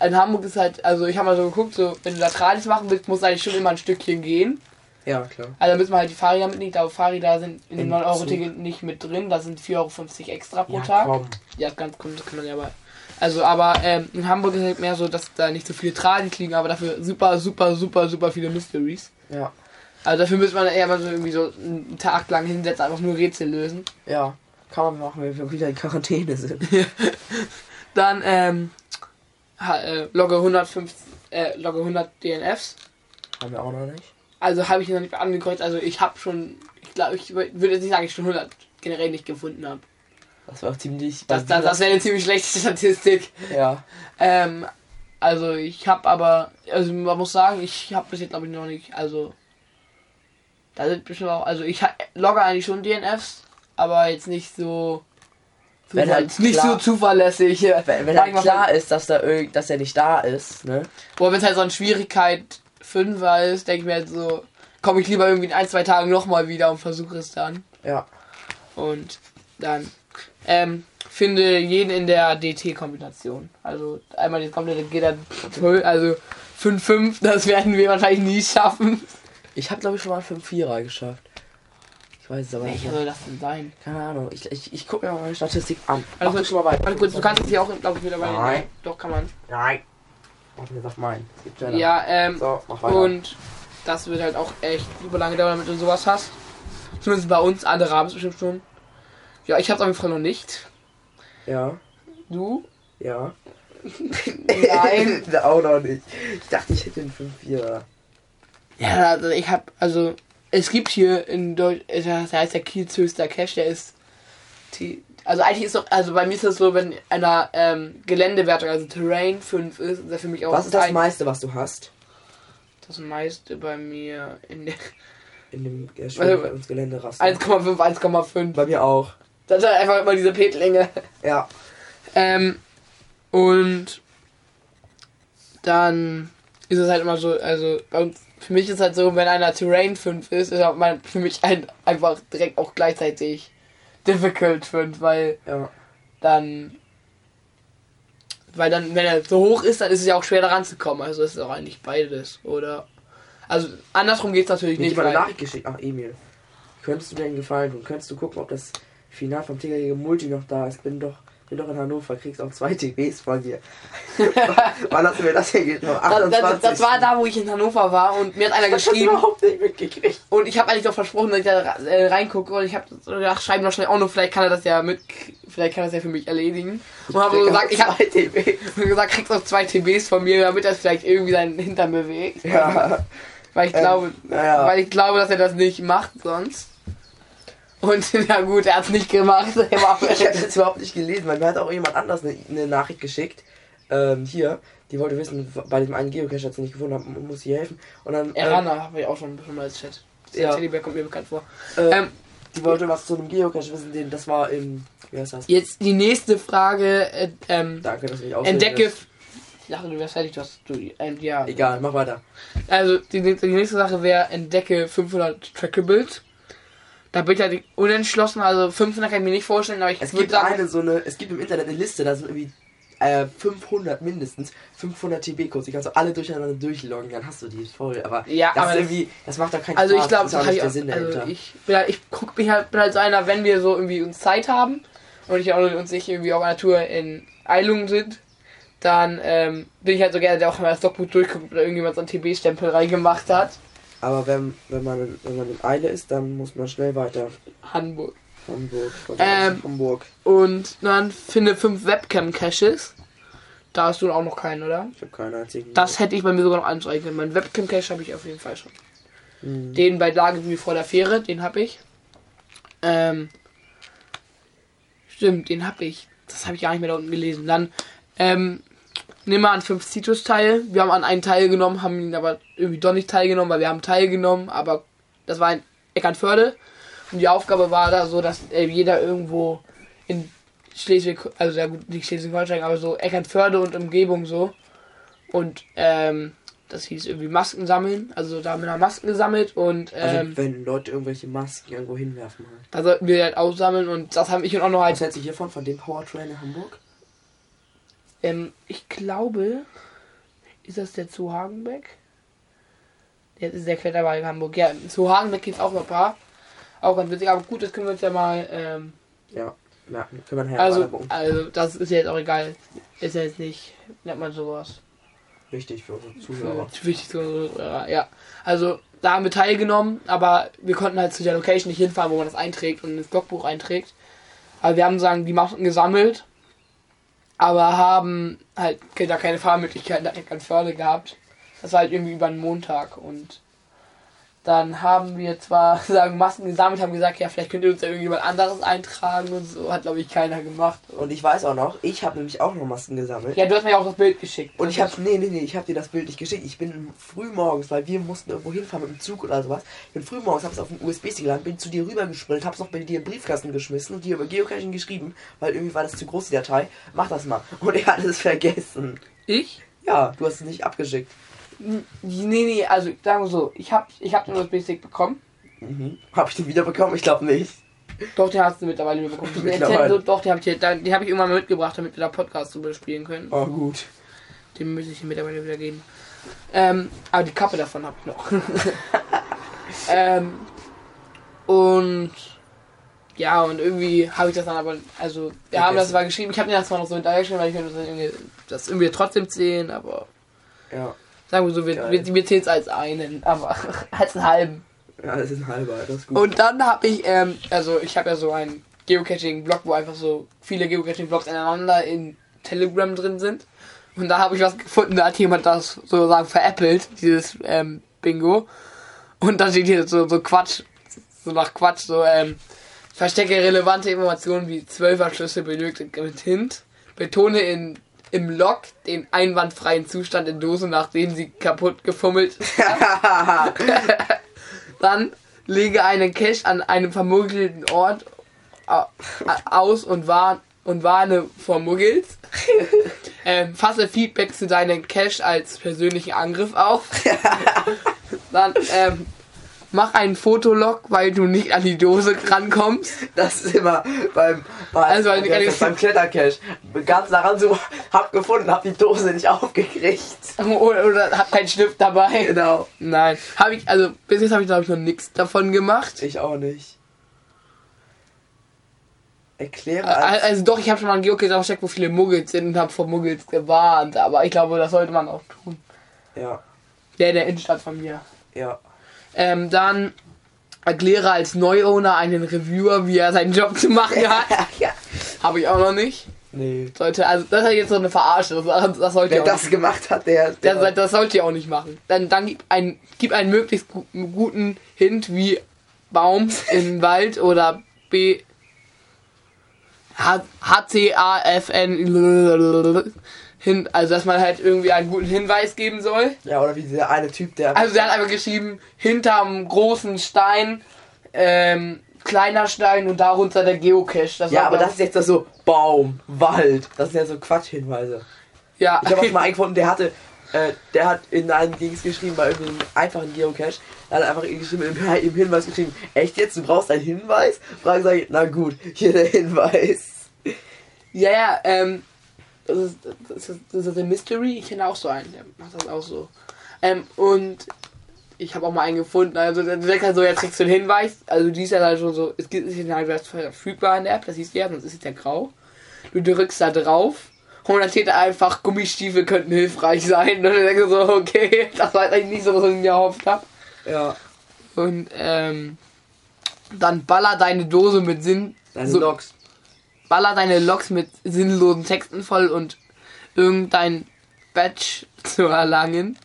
in Hamburg ist halt, also ich habe mal so geguckt, so wenn du da Tradis machen willst, musst du eigentlich schon immer ein Stückchen gehen. Ja, klar. Also da müssen wir halt die Fahrräder mitnehmen, aber Fahrräder sind in dem Im 9-Euro-Ticket nicht mit drin, da sind 4,50 Euro extra pro Ja, Tag. komm. Ja, ganz cool, das kann man ja aber. Also, aber ähm, in Hamburg ist halt mehr so, dass da nicht so viele Tradis liegen, aber dafür super, super, super, super viele Mysteries. Ja. Also dafür müsste man eher mal so irgendwie so einen Tag lang hinsetzen, einfach nur Rätsel lösen. Ja. Kann man machen, wenn wir wieder in Quarantäne sind. Dann ähm, ha- äh, logge 150, äh, logge 100 DNFs. Haben wir auch noch nicht. Also habe ich noch nicht angekreuzt. Also ich habe schon, ich glaube, ich würde jetzt nicht sagen, ich schon 100 generell nicht gefunden habe. Das war auch ziemlich. Das, das, das wäre eine ziemlich schlechte Statistik. Ja. Ähm, also ich habe aber, also man muss sagen, ich habe bis jetzt glaube ich noch nicht, also da sind bestimmt auch, also ich logge eigentlich schon DNFs, aber jetzt nicht so, Wenn halt nicht so klar- zuverlässig. Wenn, wenn halt klar ist, dass da irgend, dass er nicht da ist, ne? Boah, wenn es halt so eine Schwierigkeit 5 ist, denke ich mir halt so, komme ich lieber irgendwie in ein, zwei Tagen nochmal wieder und versuche es dann. Ja. Und dann ähm, finde jeden in der DT-Kombination. Also einmal das komplette geht dann voll, also 5-5, das werden wir wahrscheinlich nie schaffen. Ich habe glaube ich schon mal 5 Vierer geschafft. Ich weiß es aber nicht. Welcher soll das denn sein? Keine Ahnung. Ich, ich, ich gucke mir mal meine Statistik an. Also, Mach du schon mal weiter. Warte kurz, du kannst jetzt hier auch, glaube ich, mittlerweile. Nein. Doch, kann man. Nein. Mach mir auf meinen. Es gibt schneller. Ja, ähm, So, mach weiter. und das wird halt auch echt super lange dauern, damit du sowas hast. Zumindest bei uns, andere haben es bestimmt schon. Ja, ich hab's auf jeden Fall noch nicht. Ja. Du? Ja. Nein. auch noch nicht. Ich dachte, ich hätte den 5 Vierer. Ja, also ich hab, also, es gibt hier in Deutsch, das heißt der Kiels höchster Cache, der ist, die, also eigentlich ist doch, also bei mir ist das so, wenn einer ähm, Geländewertung, also Terrain 5 ist, ist er für mich auch Was ist das ein- meiste, was du hast? das meiste bei mir in der In dem äh, Also, Schwimmbadungsgeländeraster. 1,5, 1,5. Bei mir auch. Das ist halt einfach immer diese Petlinge. Ja. Ähm, und dann ist es halt immer so, also bei uns, für mich ist halt so, wenn einer Terrain 5 ist, ist auch mein, für mich ein, einfach direkt auch gleichzeitig Difficult 5, weil Ja. dann, weil dann, wenn er so hoch ist, dann ist es ja auch schwer da ranzukommen. Also das ist auch eigentlich beides, oder? Also andersrum geht es natürlich Mir nicht. jemand eine Weil, Nachricht geschickt. Ach, Emil. Könntest du dir einen Gefallen tun? Könntest du gucken, ob das Final vom Tigerjäger Multi noch da ist? Bin doch, bin doch in Hannover, kriegst auch zwei TVs von dir. Wann hast du mir das hier gegeben? Das, das, 28. das war da, wo ich in Hannover war und mir hat einer hab's geschrieben. überhaupt nicht mitgekriegt. Und ich habe eigentlich doch versprochen, dass ich da äh, reingucke und ich habe gedacht, schreiben wir schnell auch noch, vielleicht kann er das ja mit, vielleicht kann er das ja für mich erledigen. Und habe gesagt, ich habe zwei TVs. gesagt, kriegst auch zwei TBs von mir, damit er vielleicht irgendwie seinen Hintern bewegt. Ja. Weil ich Ähm, glaube, naja. weil ich glaube, dass er das nicht macht sonst. Und ja gut, er hat es nicht gemacht. Er Ich habe das überhaupt nicht gelesen, weil mir hat auch jemand anders eine, eine Nachricht geschickt. Ähm, hier, die wollte wissen, bei diesem einen Geocache, das sie nicht gefunden haben, muss sie helfen. Und dann. Ähm, Erana habe ich auch schon, schon mal als Chat. Der Ja. Teddybär kommt mir bekannt vor. äh, Ähm, die wollte was zu einem Geocache wissen, den, das war im. Wie heißt das? jetzt die nächste Frage. Äh, ähm, Danke, dass du mich entdecke. Ich dachte, du wärst fertig, du hast. Du, äh, ja. Egal, mach weiter. Also die, die nächste Sache wäre entdecke 500 Trackables. Da bin ich halt unentschlossen, also 500 kann ich mir nicht vorstellen, aber ich Es gibt sagen, eine so eine, es gibt im Internet eine Liste, da sind irgendwie äh, 500 mindestens, 500 TB-Codes, die kannst du alle durcheinander durchloggen, dann hast du die voll, aber Ja, das aber irgendwie, das macht doch keinen also ich Spaß, glaube, das das ist nicht ich der Sinn also dahinter. ich bin halt, ich guck mich halt, bin halt so einer, wenn wir so irgendwie uns Zeit haben und ich auch uns nicht irgendwie auf einer Tour in Eilungen sind, dann ähm, bin ich halt so gerne, der auch mal das Logbuch durchguckt, da irgendjemand so einen TB-Stempel reingemacht hat. Aber wenn, wenn, man, wenn man in Eile ist, dann muss man schnell weiter. Hamburg. Hamburg. Ähm, Hamburg. Und dann finde fünf Webcam-Caches. Da hast du auch noch keinen, oder? Ich habe keinen einzigen. Das hätte ich bei mir sogar noch anzeigen können. Mein Webcam-Cache habe ich auf jeden Fall schon. Hm. Den bei Lage wie vor der Fähre, den habe ich. Ähm, stimmt, den habe ich. Das habe ich gar nicht mehr da unten gelesen. Dann ähm, nehmen wir an fünf Citrus teil. Wir haben an einen teilgenommen, haben ihn aber irgendwie doch nicht teilgenommen, weil wir haben teilgenommen, aber das war in Eckernförde. Und die Aufgabe war da so, dass äh, jeder irgendwo in Schleswig, also ja gut, nicht Schleswig-Holstein, aber so Eckernförde und Umgebung so. Und ähm, das hieß irgendwie Masken sammeln. Also da haben wir Masken gesammelt und Also ähm, wenn Leute irgendwelche Masken irgendwo hinwerfen halt. da sollten wir halt aussammeln und das haben ich und auch noch Was halt. hältst du hiervon, von dem Powertrain in Hamburg? Ähm, ich glaube, ist das der Zoo Hagenbeck? Der ist der Kletterwald in Hamburg. Ja, Zoo Hagenbeck gibt es auch noch ein paar. Auch ganz witzig, aber gut, das können wir uns ja mal. Ähm, Ja, ja können wir nachher also, also, das ist ja jetzt auch egal. Ist ja jetzt nicht, nennt man sowas. Wichtig für unsere Zuhörer. Für- Wichtig zu ja, ja. Also, da haben wir teilgenommen, aber wir konnten halt zu der Location nicht hinfahren, wo man das einträgt und ins Logbuch einträgt. Aber wir haben sagen, die Masken gesammelt, aber haben halt da keine Fahrmöglichkeiten direkt an Förde gehabt. Das war halt irgendwie über einen Montag und dann haben wir zwar sagen Masken gesammelt, haben gesagt, ja, vielleicht könnt ihr uns ja irgendjemand anderes eintragen und so, hat glaube ich keiner gemacht. Und ich weiß auch noch, ich habe nämlich auch noch Masken gesammelt. Ja, du hast mir ja auch das Bild geschickt. Und ich habe, nee, nee, nee, ich habe dir das Bild nicht geschickt. Ich bin früh morgens, weil wir mussten irgendwo hinfahren mit dem Zug oder sowas. Ich bin früh morgens, hab's auf den USB-Stick geladen, bin zu dir rübergesprintet, hab's noch bei dir im Briefkasten geschmissen und dir über Geocaching geschrieben, weil irgendwie war das zu groß, die Datei. Mach das mal. Und er hat es vergessen. ich? Ja, du hast es nicht abgeschickt. Nee, nee, also sagen wir so, ich hab, ich hab den USB-Stick bekommen. Mhm. Hab ich den wiederbekommen? Ich glaube nicht. Doch, den hast du mittlerweile wieder bekommen. Mittlerweile. Doch, den habe ich, hier- den hab ich irgendwann mal mitgebracht, damit wir da Podcast drüber spielen können. Oh, gut. Den müsste ich mittlerweile wieder geben. Ähm, aber die Kappe davon habe ich noch. ähm, und ja, und irgendwie habe ich das dann aber, also, wir haben das mal geschrieben, ich habe mir das zwar noch so hinterhergeschrieben, weil ich das irgendwie, das irgendwie trotzdem zählen, aber Ja. Sagen wir so, wir, wir, wir zählen es als einen, aber als einen halben. Ja, das ist ein halber, das ist gut. Und dann habe ich, ähm, also ich habe ja so einen Geocaching-Blog, wo einfach so viele Geocaching-Blogs ineinander in Telegram drin sind. Und da habe ich was gefunden, da hat jemand das sozusagen veräppelt, dieses ähm, Bingo. Und da steht hier so, so Quatsch, so nach Quatsch, so, ähm, verstecke relevante Informationen wie Zwölferschlüsse benötigt mit Hint. Betone in, im Log den einwandfreien Zustand in Dose, nachdem sie kaputt gefummelt dann lege einen Cache an einem vermuggelten Ort au- aus und, warn, und warne vor Muggels. ähm, fasse Feedback zu deinem Cache als persönlichen Angriff auf. dann ähm, mach einen Fotolog, weil du nicht an die Dose rankommst. Das ist immer beim, beim, Also, das ist beim Klettercache. Ganz nah ran so, hab gefunden, hab die Dose nicht aufgekriegt. Oder, oder hab keinen Stift dabei. Genau. Nein, habe ich, also bis jetzt habe ich glaube ich noch nichts davon gemacht. Ich auch nicht. Erkläre Al- als, Also doch, ich habe schon mal einen Geocache versteckt, wo viele Muggels sind und habe vor Muggels gewarnt. Aber ich glaube, das sollte man auch tun. Ja, Der in der Innenstadt von mir. ja. Ähm, dann erkläre als Neuowner einen Reviewer, wie er seinen Job zu machen hat. ja. habe ich auch noch nicht. Nee. Sollte, also das ist jetzt so eine Verarsche. Das, das sollte Wer das nicht, gemacht hat, der. der das, das sollte ihr auch nicht machen. Dann, dann gib, ein, gib einen möglichst gu guten Hint wie Baum im Wald oder B. H- H-C-A-F-N hin, also dass man halt irgendwie einen guten Hinweis geben soll. ja, oder wie dieser eine Typ, der. Also der hat einfach geschrieben, hinterm großen Stein, ähm, kleiner Stein und darunter der Geocache. Das ja, aber das ist jetzt so Baum, Wald. Das sind ja so Quatschhinweise. ja. Ich habe auch mal einen gefunden, der hatte. Äh, der hat in einem Dings geschrieben, bei irgendeinem einfachen Geocache, da hat er einfach geschrieben, im, Hinweis geschrieben, echt jetzt, du brauchst einen Hinweis? Fragen sage ich, na gut, hier der Hinweis. ja, ja, ähm, das ist, das ist, das ist der Mystery. Ich kenne auch so einen, der macht das auch so. Ähm, und ich habe auch mal einen gefunden, also der sagt halt so, jetzt kriegst du einen Hinweis, also die ist ja halt schon so, es gibt ist ja halt verfügbar in der App, das siehst du ja, sonst ist es ja grau. Du drückst da drauf und dann steht da einfach, Gummistiefel könnten hilfreich sein. Und dann denkst du so, okay, das war eigentlich nicht so, was ich mir erhofft habe. Ja, Und ähm, dann baller deine Dose mit Sinn. deine so, Logs. Baller deine Logs mit sinnlosen Texten voll und irgendein Badge zu erlangen.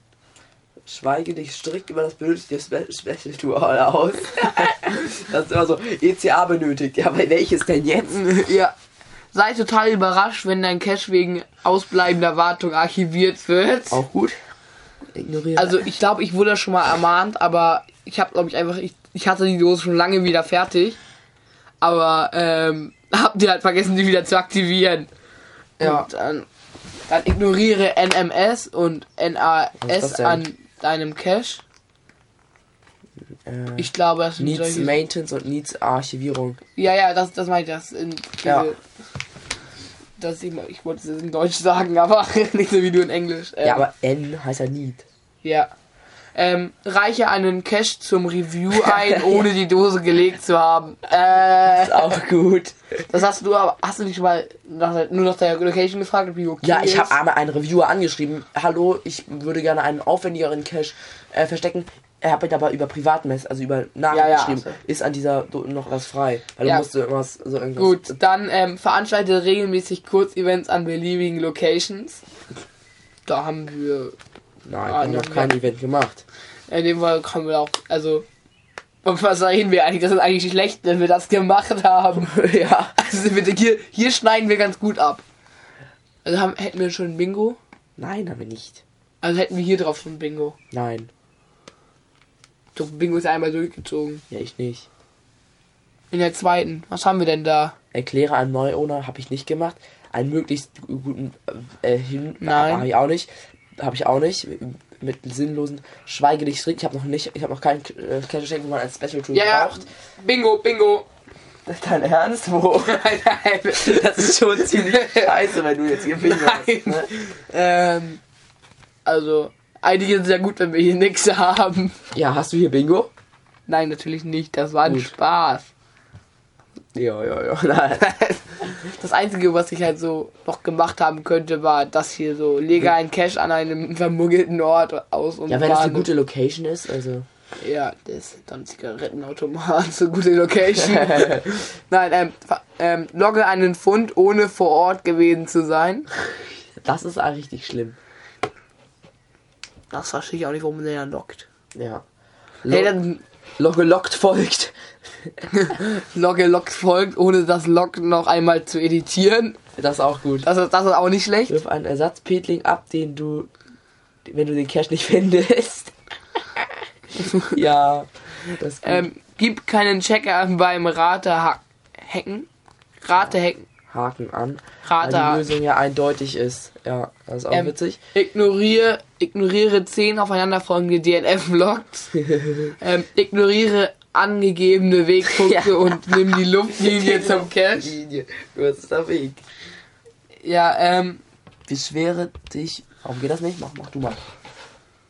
Schweige dich strikt über das benötigte Spe- Special-Ritual aus. das ist immer so, ECA benötigt. Ja, aber welches denn jetzt? ja. Sei total überrascht, wenn dein Cache wegen ausbleibender Wartung archiviert wird. Auch gut. Ignoriere. Also ich glaube, ich wurde schon mal ermahnt, aber ich habe, glaube ich, einfach, ich, ich hatte die Dose schon lange wieder fertig. Aber ähm, hab die halt vergessen, die wieder zu aktivieren. Ja. Und dann, Dann ignoriere NMS und NAS an deinem Cache. Äh, Ich glaube, das sind Needs solche... Maintenance und Needs Archivierung. Ja, ja, das, das meine ich. Das in diese, Ja. Das ich, ich wollte es in Deutsch sagen, aber nicht so wie du in Englisch. Ähm, Ja, aber N heißt ja Need. Ja. Ähm, reiche einen Cache zum Review ein, ohne die Dose gelegt zu haben. Äh, Ist auch gut. das hast du aber, hast du dich mal nach, der- nur nach der Location gefragt, ob die okay Ja, ich habe einmal einen Reviewer angeschrieben. Hallo, ich würde gerne einen aufwendigeren Cache äh, verstecken. Er hat mir aber über Privatmess, also über Nachricht Ja, ja, geschrieben, also. ist an dieser Do noch was frei. Weil Ja. du musst irgendwas, so irgendwas. Gut, dann ähm, veranstalte regelmäßig Kurzevents an beliebigen Locations. Da haben wir, Nein, Ah, wir haben noch kein Event gemacht. in dem Fall kommen wir auch, also, und was reden wir eigentlich? Das ist eigentlich schlecht, wenn wir das gemacht haben. ja. Also wir, hier, hier schneiden wir ganz gut ab. Also haben, hätten wir schon ein Bingo? Nein, haben wir nicht. Also hätten wir hier drauf schon ein Bingo. Nein. Doch, Bingo ist einmal durchgezogen. Ja, ich nicht. In der zweiten. Was haben wir denn da? Erkläre einen Neuowner, habe ich nicht gemacht. Einen möglichst guten äh, hin, Nein. habe ich auch nicht. Habe ich auch nicht. Mit sinnlosen Schweige dich strikt. Ich habe noch nicht, ich habe noch keinen äh, Cash geschenkt, wo man ein Special Tool Ja, braucht. Bingo, Bingo. Dein Ernst? Wo? nein, nein. Das ist schon ziemlich scheiße, wenn du jetzt hier Bingo hast. Ne? Ähm, also, ist es ja gut, wenn wir hier nichts haben. Ja, hast du hier Bingo? Nein, natürlich nicht. Das war ein Gut. Spaß. Ja, ja, ja. Nein. Das Einzige, was ich halt so noch gemacht haben könnte, war das hier so. Lege einen Cache an einem vermuggelten Ort aus und Ja, wenn das eine gute Location ist, also. Ja, das dann Zigarettenautomat, so gute Location. Nein, ähm, ähm, logge einen Fund, ohne vor Ort gewesen zu sein. Das ist auch richtig schlimm. Das verstehe ich auch nicht, warum der dann lockt. Ja. Hey, Lo dann Logge lockt folgt. logge Log folgt, ohne das Log noch einmal zu editieren. Das ist auch gut. Das ist, das ist auch nicht schlecht. Wirf einen Ersatzpetling ab, den du, wenn du den Cache nicht findest. ja, das ist gut. Ähm, gib keinen Checker beim Rate-Hacken. Rate-Hacken. Haken an. Rate weil die Lösung ja eindeutig ist. Ja, das ist auch Ähm, witzig. Ignoriere, ignoriere 10 aufeinanderfolgende DNF-Logs. ähm, ignoriere angegebene Wegpunkte Ja. und nimm die Luftlinie zum Cache. Linie. Der Weg? Ja, ähm, Beschwere dich. Warum geht das nicht? Mach, mach du mal.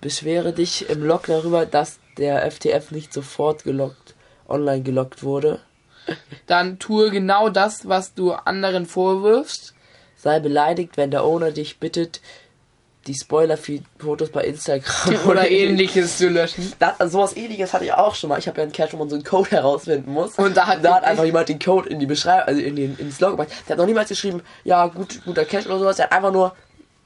Beschwere dich im Log darüber, dass der FTF nicht sofort gelockt, online gelockt wurde. Dann tue genau das, was du anderen vorwirfst. Sei beleidigt, wenn der Owner dich bittet, die Spoiler-Fotos bei Instagram Oder ähnliches zu löschen. Das, also sowas ähnliches hatte ich auch schon mal. Ich habe ja einen Cache, wo man so einen Code herausfinden muss. Und da hat da hat einfach jemand den Code in die Beschreibung, also in den, ins Log gemacht. Der hat noch niemals geschrieben, ja, gut, guter Cache oder sowas. Der hat einfach nur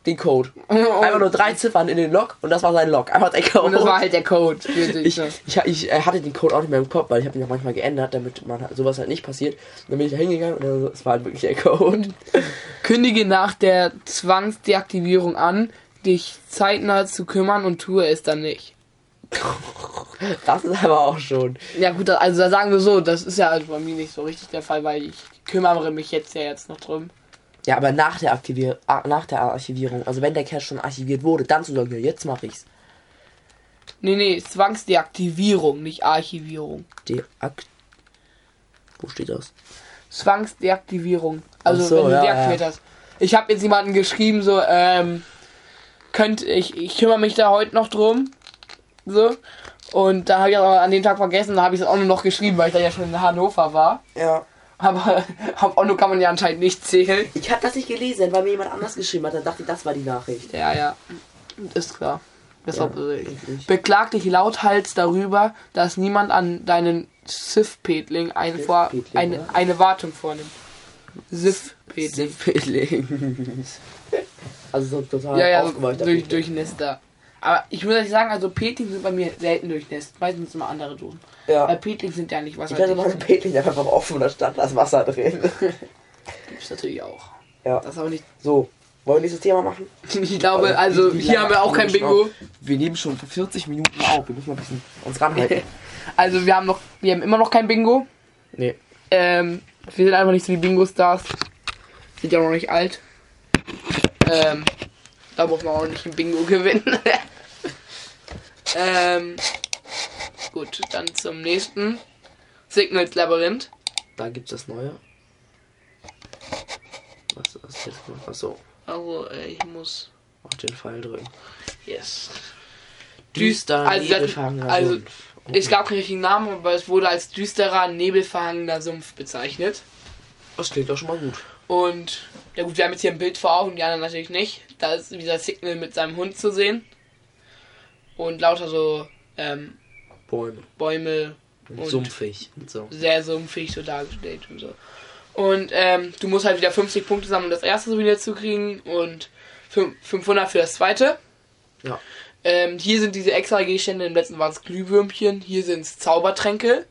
den Code. Einfach nur drei Ziffern in den Log und das war sein Log. Einfach der Code. Und das war halt der Code dich. ich, ne? ich, ich äh, hatte den Code auch nicht mehr im Kopf, weil ich habe ihn auch manchmal geändert, damit man halt- sowas halt nicht passiert. Und dann bin ich da hingegangen und es war halt wirklich der Code. Kündige nach der Zwangsdeaktivierung an, dich zeitnah zu kümmern und tue es dann nicht. Das ist aber auch schon. Ja gut, also da sagen wir so, das ist ja also bei mir nicht so richtig der Fall, weil ich kümmere mich jetzt ja jetzt noch drum. Ja, aber nach der, Aktivier ah, nach der Archivierung, also wenn der Cache schon archiviert wurde, dann zu sagen, ja, jetzt mache ich's. Nee, nee, Zwangsdeaktivierung, nicht Archivierung. Deakt. Wo steht das? Zwangsdeaktivierung. Also so, wenn du ja, deaktiviert hast. Ich habe jetzt jemanden geschrieben, so, ähm, könnt ich, ich kümmere mich da heute noch drum. So. Und da habe ich aber an dem Tag vergessen, da habe ich es auch nur noch geschrieben, weil ich da ja schon in Hannover war. Ja. Aber auf Onno kann man ja anscheinend nicht zählen. Ich habe das nicht gelesen, weil mir jemand anders geschrieben hat. Dann dachte ich, das war die Nachricht. Ja, ja. Ist klar. Deshalb Ja, beklag dich lauthals darüber, dass niemand an deinen Sif-Petling Sif-Petling, eine, eine Wartung vornimmt. Sif-Petling. Siffling. also so total Ja, ja, durch, Petling. Aber ich muss ehrlich sagen, also Petling sind bei mir selten durch Nest. Meistens immer andere Dosen. Weil Ja. Petling sind ja nicht Ich hatte mal einen. Petling, einfach offen und stand das Wasser drin. Gibt's natürlich auch. ja. Das ist aber nicht. So, wollen wir nächstes Thema machen? Ich glaube, also Wie- wie hier haben wir auch kein Bingo. auf? Wir nehmen schon für 40 Minuten auf. Wir müssen mal ein bisschen uns ranhalten. Also wir haben noch, wir haben immer noch kein Bingo. nee. Ähm, wir sind einfach nicht so die Bingo-Stars. Sind ja auch noch nicht alt. Ähm, Da muss man auch nicht ein Bingo gewinnen. Ähm, gut, dann zum nächsten. Signals Labyrinth. Da gibt's das Neue. Was ist das jetzt? noch? Achso, Also, äh, ich muss. auf den Pfeil drücken. Yes. Düster, also, nebelverhangener also, Sumpf. Es gab keinen richtigen Namen, aber es wurde als düsterer, nebelverhangener Sumpf bezeichnet. Das klingt doch schon mal gut. Und, ja gut, wir haben jetzt hier ein Bild vor Augen, die anderen natürlich nicht. Da ist dieser Signal mit seinem Hund zu sehen. Und lauter so, ähm, Bäume. Bäume, Und Und- sumpfig und so. sehr sumpfig so dargestellt und so. Und ähm, du musst halt wieder 50 Punkte sammeln, um das erste Souvenir zu kriegen und fün- 500 für das zweite. Ja. Ähm, hier sind diese extra Gegenstände, im letzten waren es Glühwürmchen, hier sind es Zaubertränke.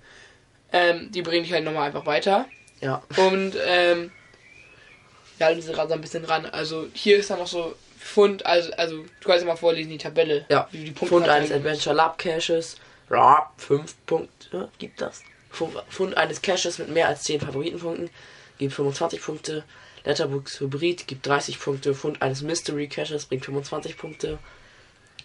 Ähm, die bringen dich halt nochmal einfach weiter. Ja. Und ähm, ja, sie gerade so ein bisschen ran. Also hier ist dann noch so Fund, also, also du kannst ja mal vorlesen, die Tabelle. Ja. Wie die Punkte Fund eines Adventure Lab Caches. Ja, 5 Punkte gibt das. Fund, Fund eines Caches mit mehr als 10 Favoritenpunkten gibt 25 Punkte. Letterbox Hybrid gibt 30 Punkte. Fund eines Mystery Caches bringt 25 Punkte.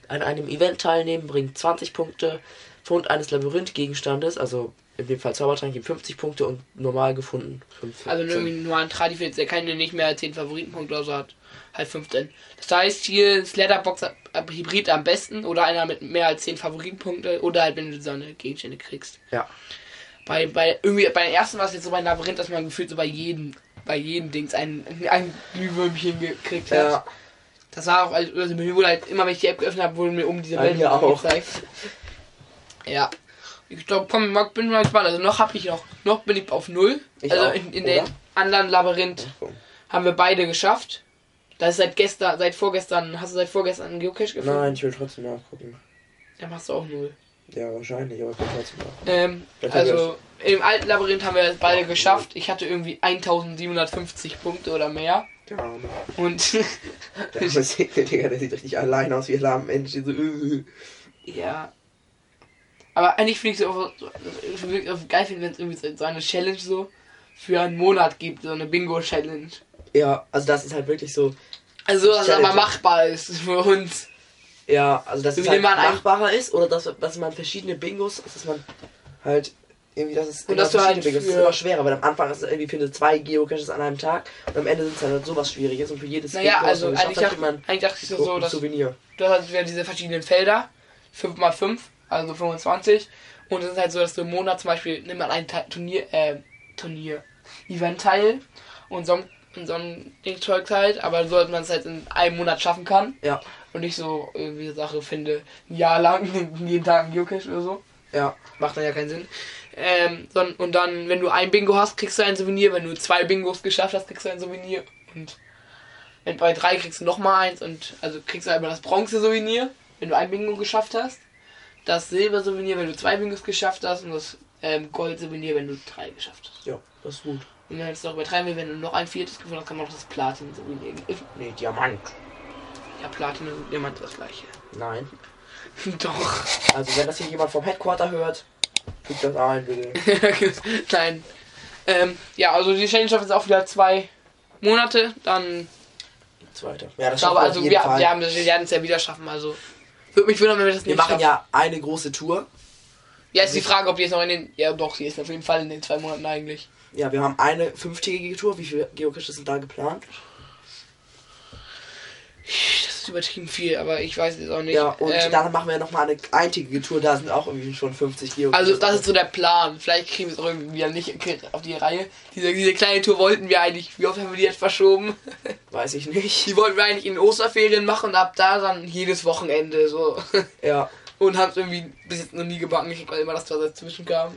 An einem Event teilnehmen bringt 20 Punkte. Fund eines Labyrinth-Gegenstandes, also in dem Fall Zaubertrank, gibt 50 Punkte und normal gefunden 15. Also irgendwie nur ein Tradifit, der keine nicht mehr als 10 Favoritenpunkte oder so hat. Halt 15. Das heißt, hier ist Letterbox Hybrid am besten oder einer mit mehr als 10 Favoritenpunkte oder halt, wenn du so eine Gegenstände kriegst. Ja. Bei, bei, irgendwie, bei den ersten war es jetzt so bei Labyrinth, dass man gefühlt so bei jedem, bei jedem Dings ein, ein Glühwürmchen gekriegt hat. Ja. Das war auch, also also mir wurde halt immer, wenn ich die App geöffnet habe, wurden mir um diese Ja, Welt auch. gezeigt. Ja. Ich glaube, komm, mal- bin mal gespannt. Also noch habe ich noch, noch bin ich auf null. Ich also auch, in, in den anderen Labyrinth haben wir beide geschafft. Das ist seit gestern, seit vorgestern, hast du seit vorgestern einen Geocache gefunden? Nein, ich will trotzdem nachgucken. Dann machst du auch null. Ja, wahrscheinlich, aber ich will trotzdem nachgucken. Ähm, Das also im alten Labyrinth haben wir es beide geschafft. Ich hatte irgendwie 1750 Punkte oder mehr. Der Arme. Und Der arme Digga, der sieht richtig allein aus wie ein lahmer Mensch. So, äh. ja. Aber eigentlich finde ich es so, so, auch geil, wenn es irgendwie so- so eine Challenge so für einen Monat gibt, so eine Bingo-Challenge. Ja, also das ist halt wirklich so. Also, dass es aber machbar ist für uns. Ja, also dass es Wie halt man machbarer ist oder dass, dass man verschiedene Bingos, dass man halt irgendwie, dass es Und dass du halt Bingos ist für- immer schwerer, weil am Anfang ist es irgendwie finde zwei Geocaches an einem Tag und am Ende sind es dann halt sowas Schwieriges und für jedes Naja, Bingo, also man eigentlich, hat, dacht, kriegt man eigentlich dachte ich so, ein dass Souvenir. du hast halt wieder diese verschiedenen Felder, 5x5, also 25. Und es ist halt so, dass du im Monat zum Beispiel, nimm mal ein Turnier, äh, Turnier, Event teil und so, ein- in so ein Ding Zeug halt, aber so, dass man es halt in einem Monat schaffen kann. Ja, Und nicht so irgendwie Sache finde, ein Jahr lang, jeden Tag ein Geocache oder so. ja, Macht dann ja keinen Sinn. Ähm, son- und dann, wenn du ein Bingo hast, kriegst du ein Souvenir. Wenn du zwei Bingos geschafft hast, kriegst du ein Souvenir. Und wenn bei drei kriegst du nochmal eins. Und also kriegst du einmal das Bronze-Souvenir, wenn du ein Bingo geschafft hast. Das Silber-Souvenir, wenn du zwei Bingos geschafft hast. Und das ähm, Gold-Souvenir, wenn du drei geschafft hast. ja, das ist gut. Und wenn du es noch übertreiben will, wenn du noch ein viertes gefunden hast, kann man noch das Platin-Souvenir geben. Nee, Diamant. Ja, Platin und Diamant das gleiche. Nein. Doch. Also wenn das hier jemand vom Headquarter hört, fügt das ein, bitte. Nein. Ähm, ja, also die Challenge ist auch wieder zwei Monate. Dann, Zweiter. Ja, das glaube, wir also auf wir, wir, haben, wir werden es ja wieder schaffen. Also, würde mich wundern, wenn wir das wir nicht machen schaffen. ja eine große Tour. Ja, ist die Frage, ob die jetzt noch in den. Ja, doch, sie ist auf jeden Fall in den zwei Monaten eigentlich. Ja, wir haben eine fünftägige Tour. Wie viele Geocaches sind da geplant? Das ist übertrieben viel, aber ich weiß es auch nicht. Ja, und ähm, dann machen wir nochmal eine eintägige Tour. Da sind auch irgendwie schon 50 Geocaches. also, das ist so der Plan. Vielleicht kriegen wir es auch irgendwie wieder nicht auf die Reihe. Diese, diese kleine Tour wollten wir eigentlich. Wie oft haben wir die jetzt verschoben? Weiß ich nicht. Die wollten wir eigentlich in Osterferien machen und ab da dann jedes Wochenende so. Ja. Und haben es irgendwie bis jetzt noch nie gebacken, ich weil immer das da dazwischen kam.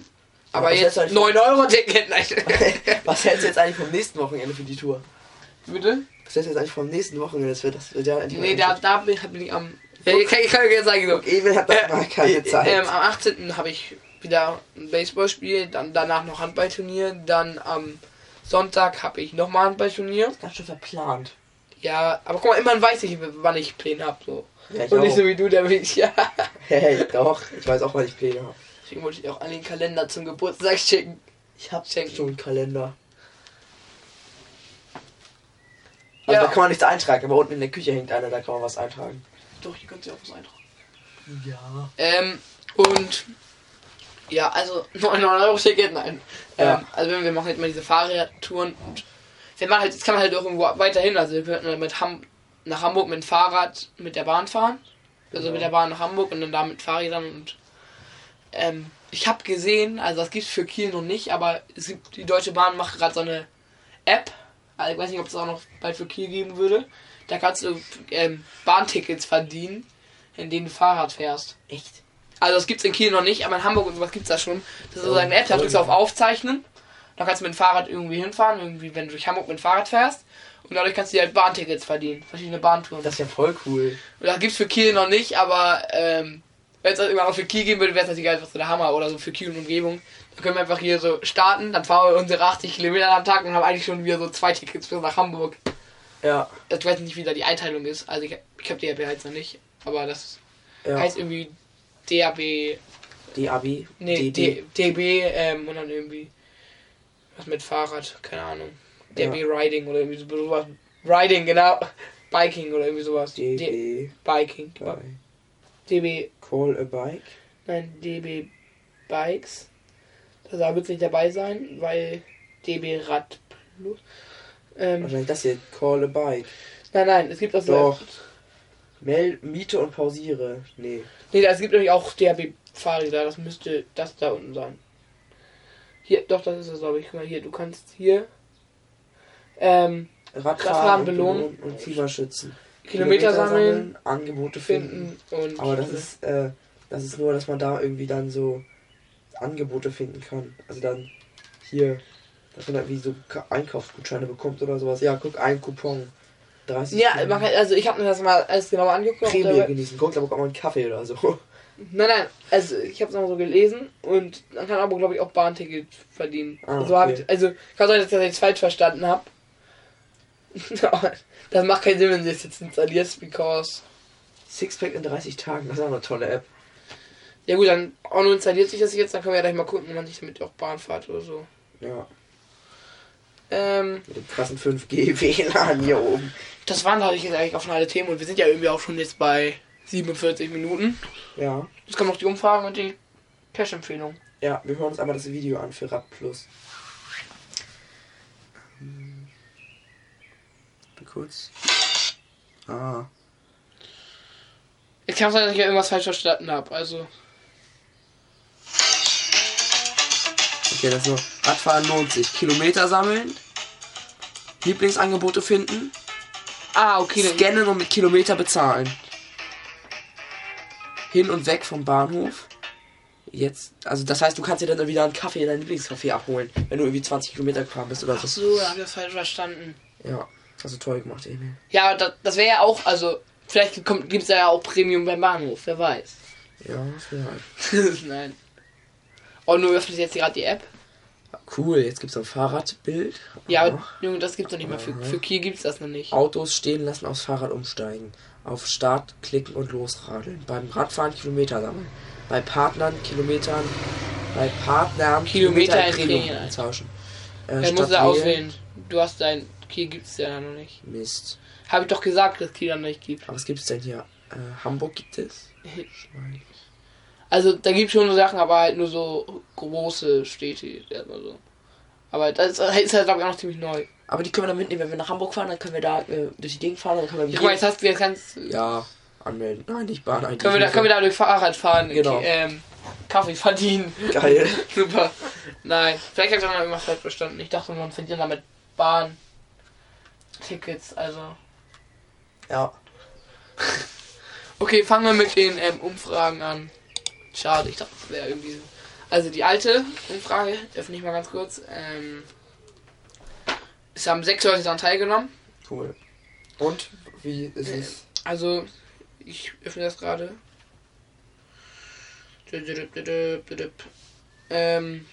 Aber jetzt hältst du eigentlich 9 Euro Ticket. Nein. Was hältst du jetzt eigentlich vom nächsten Wochenende für die Tour? Bitte? Was hältst du jetzt eigentlich vom nächsten Wochenende? Das wird, das wird ja Nee, da, da bin, bin ich am. Ich kann, ich kann jetzt sagen, so. Emil hat doch mal keine Äh, Zeit. Ähm, am 18. habe ich wieder ein Baseballspiel, dann danach noch Handballturnier, dann am Sonntag habe ich nochmal Handballturnier. Ganz schön verplant. Ja, aber guck mal, immerhin weiß ich, wann ich Pläne habe. So. Ja, Und nicht auch. so wie du, der will ich, ja. Hey, doch. Ich weiß auch, was ich Pläne habe. Deswegen wollte ich auch den Kalender zum Geburtstag schicken. Ich hab Schenken. schon einen Kalender. Also Ja. da kann man nichts eintragen, aber unten in der Küche hängt einer, da kann man was eintragen. Doch, hier könnt ihr auch was eintragen. Ja. Ähm, und ja, also 9 Euro Ticket, nein. Ja. Ähm, also wenn wir machen jetzt mal diese Fahrradtouren und wenn man halt, jetzt kann man halt auch irgendwo weiterhin, also wir könnten mit Ham nach Hamburg mit dem Fahrrad mit der Bahn fahren. Also Genau. mit der Bahn nach Hamburg und dann da mit Fahrrädern und ähm, ich habe gesehen, also das gibt's für Kiel noch nicht, aber es gibt, die Deutsche Bahn macht gerade so eine App, also ich weiß nicht, ob es auch noch bald für Kiel geben würde. Da kannst du ähm, Bahntickets verdienen, in denen du Fahrrad fährst. Echt? Also das gibt's in Kiel noch nicht, aber in Hamburg und sowas gibt's da schon. Das ist sozusagen eine App, da drückst du auf Aufzeichnen. Da kannst du mit dem Fahrrad irgendwie hinfahren, irgendwie wenn du durch Hamburg mit dem Fahrrad fährst. Und dadurch kannst du dir halt Bahntickets verdienen, verschiedene Bahntouren. Das ist ja voll cool. Und das gibt's für Kiel noch nicht, aber ähm, wenn es das irgendwann auch für Kiel geben würde, wäre es natürlich einfach so der Hammer oder so für Kiel und Umgebung. Dann können wir einfach hier so starten, dann fahren wir unsere 80 Kilometer am Tag und haben eigentlich schon wieder so zwei Tickets für nach Hamburg. Ja. Ich weiß nicht, wie da die Einteilung ist. Also ich, ich habe ja jetzt noch nicht, aber das ja. heißt irgendwie DAB DAB. Nee, DB. DB ähm, und dann irgendwie was mit Fahrrad, keine Ahnung. DB Riding oder irgendwie so- sowas. Riding, genau. Biking oder irgendwie sowas. D DB. Biking. DB, Call a Bike. nein, DB Bikes. Da soll wird nicht dabei sein, weil DB Rad Plus. Ähm, Wahrscheinlich das hier. Call a Bike. nein, nein, es gibt auch so. Doch. Mel Miete und pausiere. Nee. Nee, es gibt nämlich auch DB Fahrräder, das müsste das da unten sein. Hier, doch, das ist es, glaube ich. Guck mal hier, du kannst hier ähm, Radfahren, Radfahren und belohnen. belohnen und Klimaschützen. Kilometer sammeln, Angebote finden. finden und Aber das ist, äh, das ist nur, dass man da irgendwie dann so Angebote finden kann. Also dann hier, dass man dann wie so Ka- Einkaufsgutscheine bekommt oder sowas. Ja, guck, ein Coupon. 30 ja, man kann, also ich habe mir das mal alles genauer angeguckt. Prämie genießen. Guck, da bekommt man einen Kaffee oder so. Nein, nein, also ich habe es mal so gelesen und man kann aber glaube ich auch Bahnticket verdienen. Ah, also, hab okay. ich, also kann sein, dass ich das jetzt falsch verstanden habe. das macht keinen Sinn, wenn du es jetzt installierst, because Sixpack in 30 Tagen, das ist auch eine tolle App. ja gut, dann auch nur installiert sich das jetzt, dann können wir ja gleich mal gucken, wenn man sich damit auch Bahn fährt oder so. Ja, Ähm, mit dem krassen 5G WLAN hier oben. das waren glaube ich jetzt eigentlich auch schon alle Themen und wir sind ja irgendwie auch schon jetzt bei 47 Minuten. Ja. Jetzt kommen noch die Umfragen und die Cash-Empfehlung. Ja, wir hören uns einmal das Video an für Rad Plus. Hm. Kurz. Ah. Ich kann sein, dass ich ja irgendwas falsch verstanden habe. Also, Okay, das ist so. Radfahren lohnt sich. Kilometer sammeln. Lieblingsangebote finden. ah, okay, Scannen und mit Kilometer bezahlen. Hin und weg vom Bahnhof. Jetzt, also das heißt, du kannst dir dann wieder einen Kaffee in dein Lieblingscafé abholen, wenn du irgendwie 20 Kilometer gefahren bist oder Ach so. habe ich das falsch verstanden. Ja, also toll gemacht, Emil. Ja, das, das wäre ja auch, also, vielleicht gibt es ja auch Premium beim Bahnhof, wer weiß. Ja, das wäre halt. Nein. Oh, nur öffnet jetzt gerade die App. Cool, jetzt gibt's ein Fahrradbild. Ja, aber. Junge, das gibt's noch nicht mal. Für, für Kiel gibt's das noch nicht. Autos stehen lassen, aufs Fahrrad umsteigen. Auf Start klicken und losradeln. Beim Radfahren Kilometer sammeln. Bei Partnern Kilometern. Bei Partnern Kilometer in in Premium. tauschen. Äh, Dann musst du wählen- auswählen. Du hast dein. Kiel gibt's ja noch nicht. Mist. Habe ich doch gesagt, dass Kiel noch nicht gibt. Aber was gibt's denn hier? Äh, Hamburg gibt es. Also, da gibt's schon so Sachen, aber halt nur so große Städte. Erstmal so. Aber das ist halt, glaube ich, auch noch ziemlich neu. Aber die können wir dann mitnehmen, wenn wir nach Hamburg fahren, dann können wir da äh, durch die Gegend fahren, dann können wir Ja, guck mal, jetzt hast du jetzt kannst. ja anmelden. Nein, nicht Bahn eigentlich. Können wir, da, können wir da durch Fahrrad fahren? Genau. Okay, ähm, Kaffee verdienen. Geil. Super. Nein, vielleicht habe ich noch irgendwas falsch verstanden. Ich dachte, man verdient damit Bahn. Tickets, also. Ja. Okay, fangen wir mit den ähm, Umfragen an. Schade, ich dachte, das wäre irgendwie. so. Also die alte Umfrage, öffne ich mal ganz kurz. Ähm, es haben sechs Leute daran teilgenommen. Cool. Und wie ist es? Also, ich öffne das gerade. Ähm.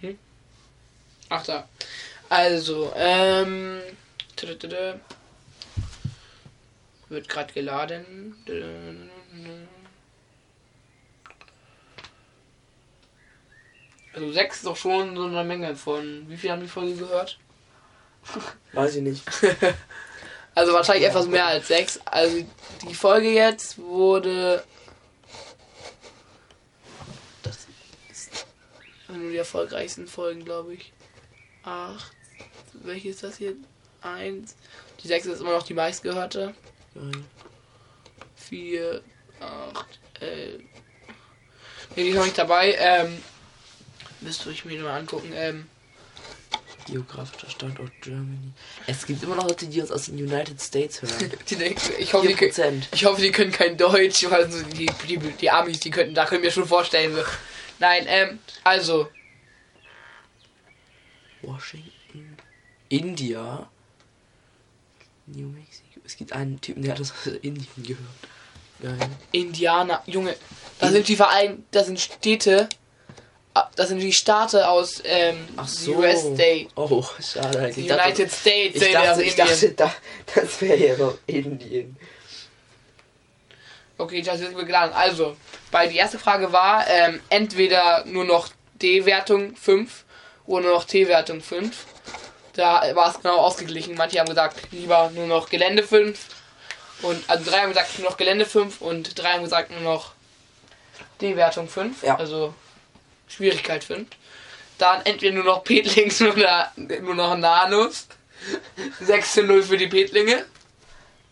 Hm? Ach da. Also, ähm. Wird gerade geladen. Also sechs ist doch schon so eine Menge von. Wie viel haben die Folge gehört? Weiß ich nicht. Also wahrscheinlich etwas mehr als sechs. Also die Folge jetzt wurde. Das ist eine der erfolgreichsten Folgen, glaube ich. Acht. Welche ist das hier? Eins. Die sechs ist immer noch die meistgehörte. Geil. Vier, acht, elf. Nee, die ist noch nicht dabei. Ähm, müsste ich mir mal angucken. Ähm, Geografischer Standort Germany. Es gibt immer noch Leute, die uns aus den United States hören. die denken, ich hoffe, die können, 4%. Ich hoffe, die können kein Deutsch, weil so die, die, die Amis, die könnten, da können wir schon vorstellen. Nein, ähm, also, Washington. India. New Mexico. Es gibt einen Typen, der hat das aus Indien gehört. Geil. Indianer, Junge, da sind die Verein, das sind Städte, ah, das sind die Staaten aus ähm, Ach so. USA, Oh, schade. Ich dachte, United States, ich dachte, ich dachte da, das wäre ja noch Indien. Okay, das ist mir klar. Also, bei die erste Frage war ähm, entweder nur noch D-Wertung 5 oder nur noch T-Wertung 5. Da war es genau ausgeglichen. Manche haben gesagt, lieber nur noch Gelände 5. Und also drei haben gesagt nur noch Gelände 5 und drei haben gesagt nur noch D-Wertung 5. Ja. Also Schwierigkeit 5. Dann entweder nur noch Petlings oder nur noch Nanos. 6 zu 0 für die Petlinge.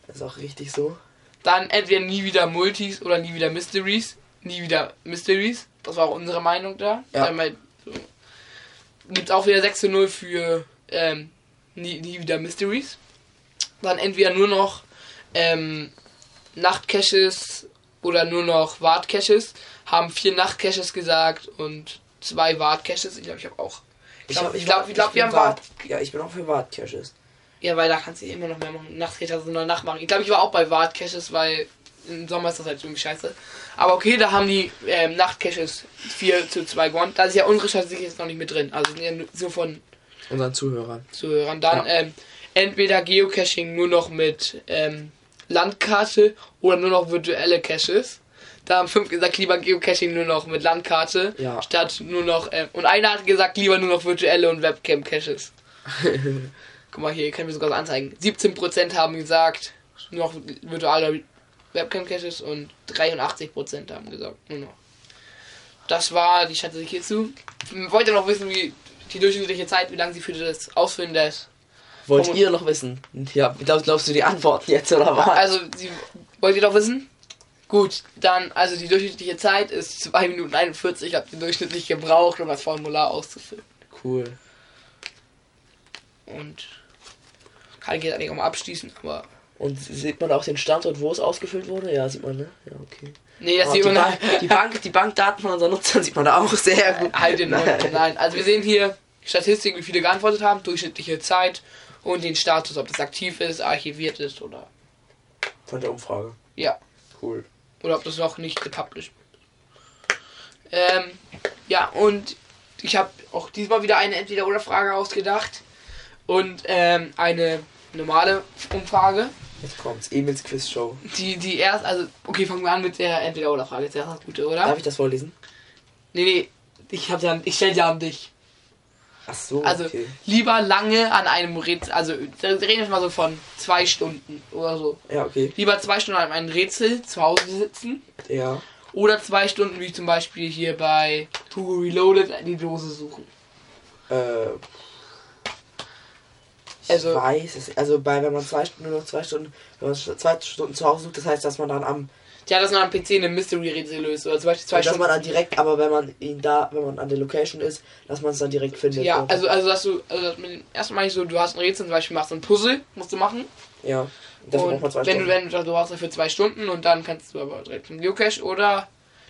Das ist auch richtig so. Dann entweder nie wieder Multis oder nie wieder Mysteries. Nie wieder Mysteries. Das war auch unsere Meinung da. Ja. Einmal Gibt auch wieder 6 zu 0 für ähm, nie, nie wieder Mysteries. Dann entweder nur noch ähm, Nachtcaches oder nur noch Wartcaches. Haben vier Nachtcaches gesagt und zwei Wartcaches. Ich glaube, ich habe auch. Ich glaube, ich glaub, ich glaub, wir haben Wart. Wart. Ja, ich bin auch für Wart-Caches. Ja, weil da kannst du immer noch mehr machen. Nachtcaches also nur Nacht machen. Ich glaube, ich war auch bei Wartcaches, weil im Sommer ist das halt irgendwie scheiße. Aber okay, da haben die ähm, Nachtcaches 4 zu 2 gewonnen. Da ist ja unsere Statistik jetzt noch nicht mit drin. Also sind ja nur- so von Unseren Zuhörern. Zuhörern. Dann Ja. ähm, entweder Geocaching nur noch mit ähm, Landkarte oder nur noch virtuelle Caches. Da haben fünf gesagt, lieber Geocaching nur noch mit Landkarte. Ja. Statt nur noch. Ähm, und einer hat gesagt, lieber nur noch virtuelle und Webcam-Caches. Guck mal hier, ihr könnt mir sogar so anzeigen. 17% haben gesagt, nur noch virtuelle Webcam-Caches und 83% haben gesagt, noch. Das war die Statistik hierzu. Wollt ihr noch wissen, wie die durchschnittliche Zeit, wie lange sie für das Ausfüllen des. Wollt ihr noch wissen? Ja, glaubst, glaubst du die Antworten jetzt oder was? Also, sie, wollt ihr doch wissen? Gut, dann, also die durchschnittliche Zeit ist 2 Minuten 41, habt ihr durchschnittlich gebraucht, um das Formular auszufüllen. Cool. Und kann ich jetzt eigentlich auch mal abschließen, aber. Und sieht man auch den Standort, wo es ausgefüllt wurde? Ja, sieht man, ne? Ja, okay. Nee, das Oh, sieht die, man Bank, die, Bank, die Bankdaten von unseren Nutzern sieht man da auch sehr gut. halt den Mund. Nein, also wir sehen hier Statistik, wie viele geantwortet haben, durchschnittliche Zeit und den Status, ob das aktiv ist, archiviert ist oder. Von der Umfrage. Ja. Cool. Oder ob das noch nicht gepublished wird. Ähm, ja, und ich habe auch diesmal wieder eine Entweder-Oder-Frage ausgedacht. Und ähm, eine normale Umfrage. Jetzt kommt's. Emils Quizshow. Die, die erst, also, okay, fangen wir an mit der Entweder-Oder-Frage. Jetzt erst das Gute, oder? Darf ich das vorlesen? Nee, nee, ich, hab ja, ich stell ja an dich. Ach so, Also, okay. lieber lange an einem Rätsel, also, wir reden jetzt mal so von zwei Stunden oder so. Ja, okay. Lieber zwei Stunden an einem Rätsel zu Hause sitzen Ja. Oder zwei Stunden, wie zum Beispiel hier bei Hugo Reloaded, die Dose suchen. Äh. Ich Also- weiß es. Also bei wenn man zwei Stunden nur noch zwei Stunden, wenn man zwei Stunden zu Hause sucht, das heißt, dass man dann am Ja, dass man am PC eine Mystery-Rätsel löst. Oder zum Beispiel zwei dass Stunden. man dann direkt, aber wenn man ihn da, wenn man an der Location ist, dass man es dann direkt findet. ja, also, also dass du, also dass mit dem ersten Mal so, du hast ein Rätsel, zum Beispiel machst du ein Puzzle, musst du machen. ja. Dafür und braucht man zwei wenn du, Stunden. wenn du, du hast dafür zwei Stunden und dann kannst du aber direkt zum Geocache oder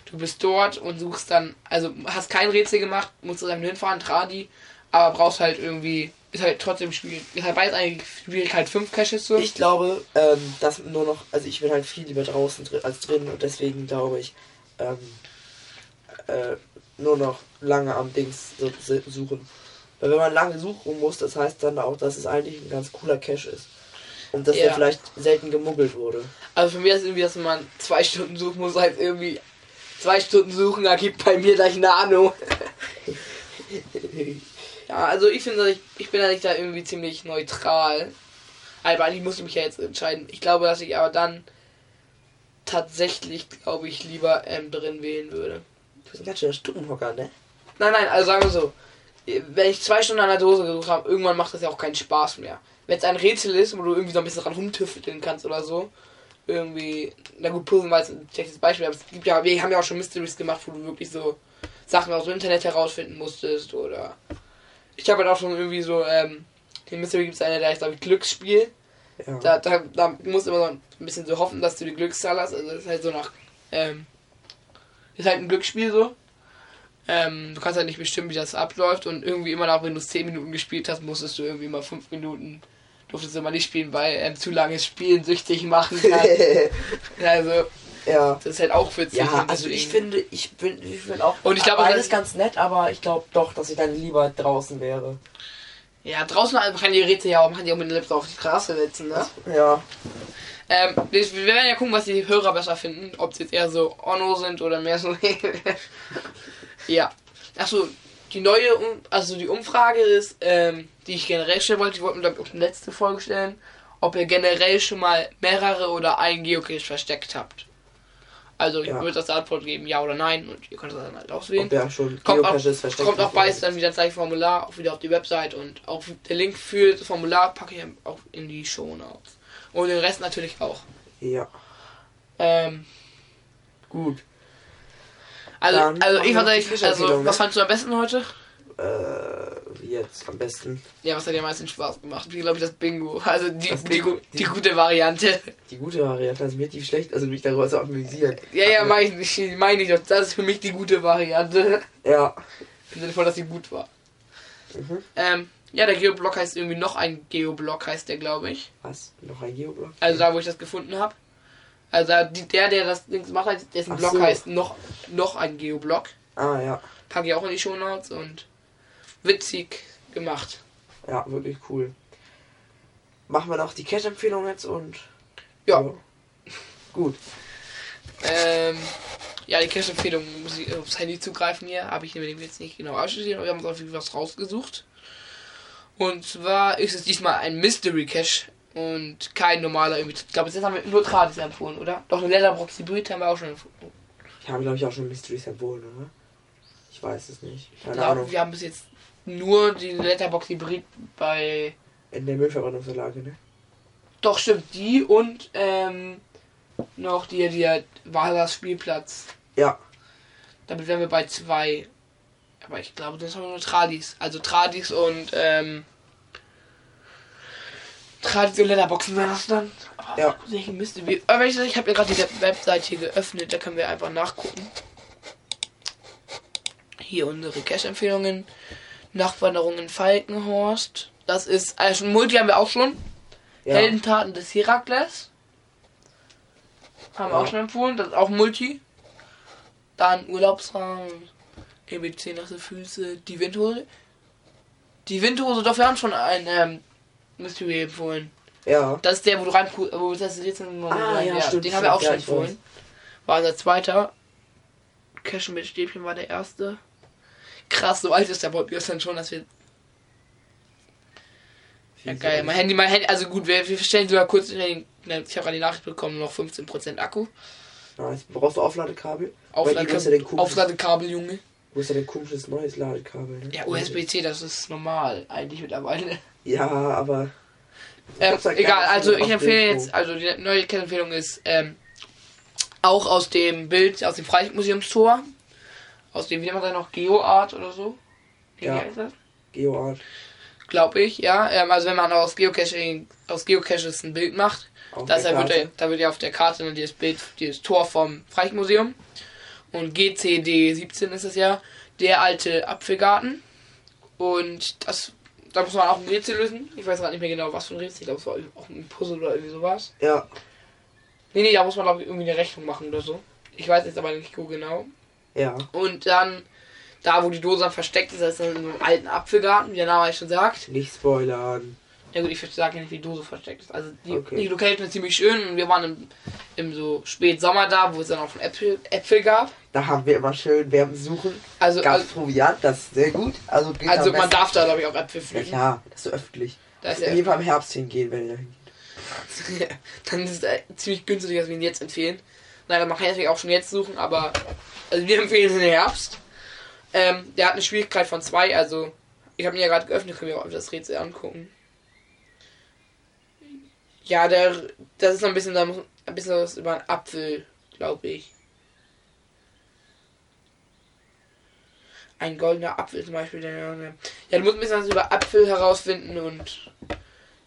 du bist dort und suchst dann, also hast kein Rätsel gemacht, musst du dann hinfahren, Tradi, aber brauchst halt irgendwie, ist halt trotzdem schwierig, ist halt beides eigentlich Schwierigkeit 5 Caches so. Ich glaube, ähm, dass nur noch, also ich bin halt viel lieber draußen drin als drin und deswegen glaube ich, ähm, äh, nur noch lange am Dings suchen. Weil wenn man lange suchen muss, das heißt dann auch, dass es eigentlich ein ganz cooler Cache ist. Und dass Ja. der vielleicht selten gemuggelt wurde. Also für mich ist es irgendwie, dass man zwei Stunden suchen muss, halt irgendwie zwei Stunden suchen, da gibt bei mir gleich Nano. Ja, also ich finde, ich, ich bin eigentlich da irgendwie ziemlich neutral. Aber eigentlich muss ich mich ja jetzt entscheiden. Ich glaube, dass ich aber dann tatsächlich, glaube ich, lieber M drin wählen würde. Du bist ein ganz schöner Stubenhocker, ne? Nein, nein, also sagen wir so. Wenn ich zwei Stunden an der Dose gesucht habe, irgendwann macht das ja auch keinen Spaß mehr. Wenn es ein Rätsel ist, wo du irgendwie so ein bisschen dran rumtüfteln kannst oder so, irgendwie, na gut, Puzzle war jetzt ein schlechtes Beispiel, aber es gibt ja, wir haben ja auch schon Mysteries gemacht, wo du wirklich so Sachen aus dem Internet herausfinden musstest oder ich habe halt auch schon irgendwie so, ähm, den Mystery gibt es eine, der heißt glaube ich Glücksspiel. Ja. Da, da, da musst du immer so ein bisschen so hoffen, dass du die Glückszahl hast. Also das ist halt so nach, ähm, ist halt ein Glücksspiel so. Ähm, du kannst halt nicht bestimmen, wie das abläuft und irgendwie immer noch, wenn du 10 Minuten gespielt hast, musstest du irgendwie mal 5 Minuten, durftest du immer nicht spielen, weil ähm, zu langes Spielen süchtig machen kann. also, ja. das ist halt auch witzig. Ja, also ich finde, ich bin, ich bin auch Und ich glaube, beides ganz nett, aber ich glaube doch, dass ich dann lieber draußen wäre. Ja, draußen kann die Rätsel ja auch, man kann die auch mit dem Laptop auf die Straße setzen, ne? Ja. Ähm, wir werden ja gucken, was die Hörer besser finden. Ob sie jetzt eher so Onno sind oder mehr so. ja. Achso, die neue, um also die Umfrage ist, ähm, die ich generell stellen wollte, ich wollte mir glaube ich auch die letzte Folge stellen, ob ihr generell schon mal mehrere oder ein Geocache versteckt habt. Also ich Ja. würde das Antwort geben, ja oder nein, und ihr könnt das dann halt auswählen. Ob der schon Kommt auch, kommt auch beides dann wieder ins gleiche Formular, auch wieder auf die Website und auch der Link für das Formular packe ich auch in die Show Notes. Und den Rest natürlich auch. Ja. Ähm, Gut. also, Dann also ich fand also, ne? was fandst du am besten heute? Äh, jetzt am besten. Ja, was hat dir am meisten Spaß gemacht? Wie glaube ich das Bingo. Also die, Das die, Bingo, die, die- gute Variante. Die gute Variante, also mir die schlecht, also mich darüber zu amüsieren. Ja, ja, meine ich meine ich doch. Das ist für mich die gute Variante. Ja. Im Sinne von, dass sie gut war. Mhm. Ähm, ja, der Geoblock heißt irgendwie noch ein Geoblock, heißt der, glaube ich. Was? Noch ein Geoblock? Also da, wo ich das gefunden habe. Also da- die, der, der das Ding gemacht hat, dessen Ach Block so. heißt noch, noch ein Geoblock. Ah, ja. Packe ich auch in die Shownotes und witzig gemacht. Ja, wirklich cool. Machen wir noch die Cache-Empfehlung jetzt und. Ja. Gut. Ähm, ja, die Cache-Empfehlung muss ich aufs Handy zugreifen hier. Habe ich mir jetzt nicht genau ausstudiert, aber wir haben uns auf jeden Fall was rausgesucht. Und zwar ist es diesmal ein Mystery Cache und kein normaler irgendwie. Ich glaube, jetzt haben wir nur Tradis empfohlen, oder? Doch, eine Letterbox Hybrid haben wir auch schon empfohlen. Ich habe, glaube ich, auch schon Mysteries empfohlen, oder? Ich weiß es nicht. Keine Ja, Ahnung. wir haben bis jetzt nur die Letterbox Hybrid bei. In der Müllverbrennungsanlage, ne? Doch, stimmt, die und ähm, noch die, die das Spielplatz. Ja. Damit wären wir bei zwei. Aber ich glaube, das haben wir nur Tradis. Also Tradis und ähm, Tradis und Letterboxen wären das dann. Aber Ja. Welche müsste. Aber ich, ich habe ja gerade die Webseite hier geöffnet, da können wir einfach nachgucken. Hier unsere Cash-Empfehlungen. Nachtwanderung in Falkenhorst. Das ist, also Multi haben wir auch schon. Ja. Heldentaten des Herakles. Haben wir Ja. auch schon empfohlen. Das ist auch Multi. Dann Urlaubsraum. EBC nasse Füße. Die Windhose. Die Windhose, doch, wir haben schon ein ähm, Mystery empfohlen. Ja. Das ist der, wo du rein, wo das Rätsel Ah, ja, stimmt, Den haben wir auch schon ja, empfohlen. War unser zweiter. Cash mit Stäbchen war der erste. Krass, so alt ist der Podcast dann schon, dass wir. Ja, geil. Mein Handy, mein Handy, also gut, wir, wir stellen sogar kurz, in den- ne, ich habe gerade die Nachricht bekommen, noch 15% Akku. Nice. Brauchst du Aufladekabel? Weil Auflade, du hast ja Aufladekabel, Junge. Du hast ja dein komisches neues Ladekabel, ne? Ja, USB-C, das ist normal, eigentlich mittlerweile. Ja, aber. Ähm, halt egal, also ich empfehle jetzt, also die neue Empfehlung ist ähm, auch aus dem Bild, aus dem Freimuseumstor, aus dem, wie nennt man das noch, Geoart oder so? Nee, Ja. wie heißt das? GeoArt. Glaube ich, ja. Ähm, also wenn man aus Geocaching, aus Geocaches ein Bild macht, auf das da wird, Karte. ja, da wird ja auf der Karte dann dieses Bild, dieses Tor vom Freimuseum. Und GCD 17 ist es ja, der alte Apfelgarten. Und das, da muss man auch ein Rätsel lösen. Ich weiß gerade nicht mehr genau, was für ein Rätsel. Ich glaube, es war auch ein Puzzle oder irgendwie sowas. Ja. Nee, nee, da muss man, glaube ich, irgendwie eine Rechnung machen oder so. Ich weiß jetzt aber nicht so genau. Ja. Und dann, da wo die Dose versteckt ist, das ist dann in einem alten Apfelgarten, wie der Name eigentlich schon sagt. Nicht spoilern. Ja gut, ich sage nicht, wie die Dose versteckt ist. Also die, Okay. die Location ist ziemlich schön und wir waren im, im so Spätsommer da, wo es dann auch Äpfel, Äpfel gab. Da haben wir immer schön Werben suchen. Also, Gab's also, Proviant, das ist sehr gut. Also, also man darf da glaube ich auch Äpfel Ja, pflücken. klar, das ist so öffentlich. Da ist ja, jedem Fall im Herbst hingehen, wenn ihr da hingeht. dann ist es äh, ziemlich günstig, dass wir ihn jetzt empfehlen. Nein, man kann natürlich auch schon jetzt suchen, aber also wir empfehlen im Herbst. Ähm, der hat eine Schwierigkeit von 2, also ich habe ihn ja gerade geöffnet, können wir auch das Rätsel angucken. Ja, der, das ist noch ein bisschen, ein bisschen was über einen Apfel, glaube ich. Ein goldener Apfel zum Beispiel. Ja, du musst ein bisschen was über Apfel herausfinden und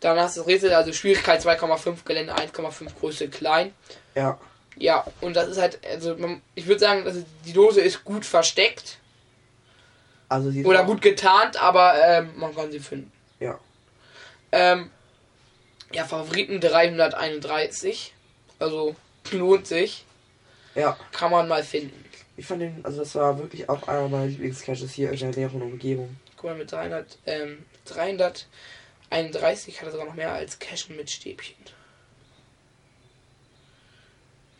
dann hast du das Rätsel, also Schwierigkeit 2,5, Gelände 1,5, Größe klein. Ja, Ja, und das ist halt, also man, ich würde sagen, also die Dose ist gut versteckt also oder gut getarnt, aber ähm, man kann sie finden. Ja. Ähm, ja, Favoriten 331. Also lohnt sich. Ja, Kann man mal finden. ich fand den, also das war wirklich auch einer meiner Lieblingscaches hier in der näheren Umgebung. Guck mal, mit 300, ähm, 331 hat er sogar noch mehr als Cashen mit Stäbchen.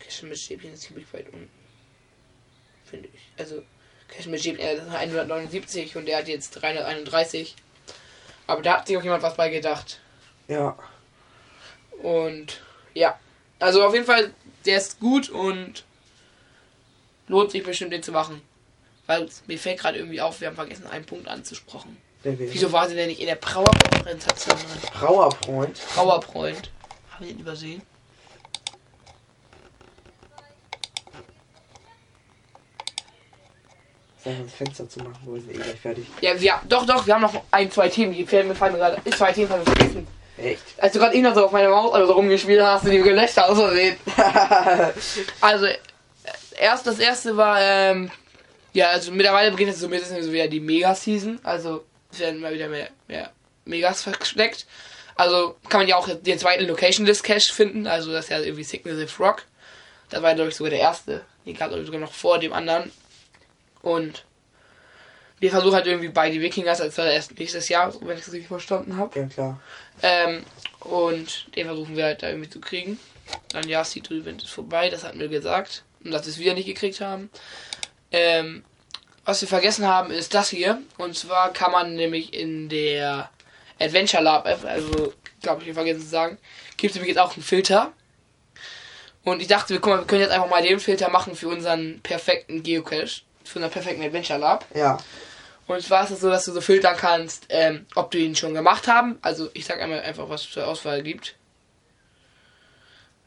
Cashen mit Stäbchen ist ziemlich weit unten. Finde ich. Also, Cashen mit Stäbchen, er hat 179 und er hat jetzt 331. Aber da hat sich auch jemand was bei gedacht. Ja, Und ja, also auf jeden Fall, der ist gut und lohnt sich bestimmt den zu machen. Weil mir fällt gerade irgendwie auf, wir haben vergessen, einen Punkt anzusprechen. Wieso war sie denn nicht in der drin? Brauerfreund. PowerPoint. Haben wir den übersehen? Mal, das Fenster zu machen, wir sind eh gleich fertig. Ja, wir, doch, doch, wir haben noch ein, zwei Themen. Die fallen mir fallen mir gerade. Zwei Themen haben wir vergessen. Echt? Als du gerade eben noch so auf meine Maus also so rumgespielt hast, hast du die gelöscht aus Versehen. Also, erst das erste war, ähm, ja, also mittlerweile beginnt jetzt so ein bisschen so wieder die Mega-Season. Also, es werden immer wieder mehr, mehr Megas versteckt. Also, kann man ja auch den zweiten Location List Cache finden. Also, das ist ja irgendwie Signative Rock. Das war, glaube ich, sogar der erste. Die gab es sogar noch vor dem anderen. Und wir versuchen halt irgendwie bei die Wikingers als erst nächstes Jahr, wenn ich das richtig verstanden habe. Ja, klar. Ähm, und den versuchen wir halt da irgendwie zu kriegen. Dann ja, Seed Event ist vorbei, das hatten wir gesagt. Und dass wir es wieder nicht gekriegt haben. Ähm, was wir vergessen haben, ist das hier. Und zwar kann man nämlich in der Adventure Lab also glaube ich, wir vergessen zu sagen, gibt es nämlich jetzt auch einen Filter. Und ich dachte, wir, guck mal, wir können jetzt einfach mal den Filter machen für unseren perfekten Geocache. Für unseren perfekten Adventure Lab. Ja, Und zwar ist es so, dass du so filtern kannst, ähm, ob du ihn schon gemacht haben. Also ich sag einmal einfach, was es zur Auswahl gibt.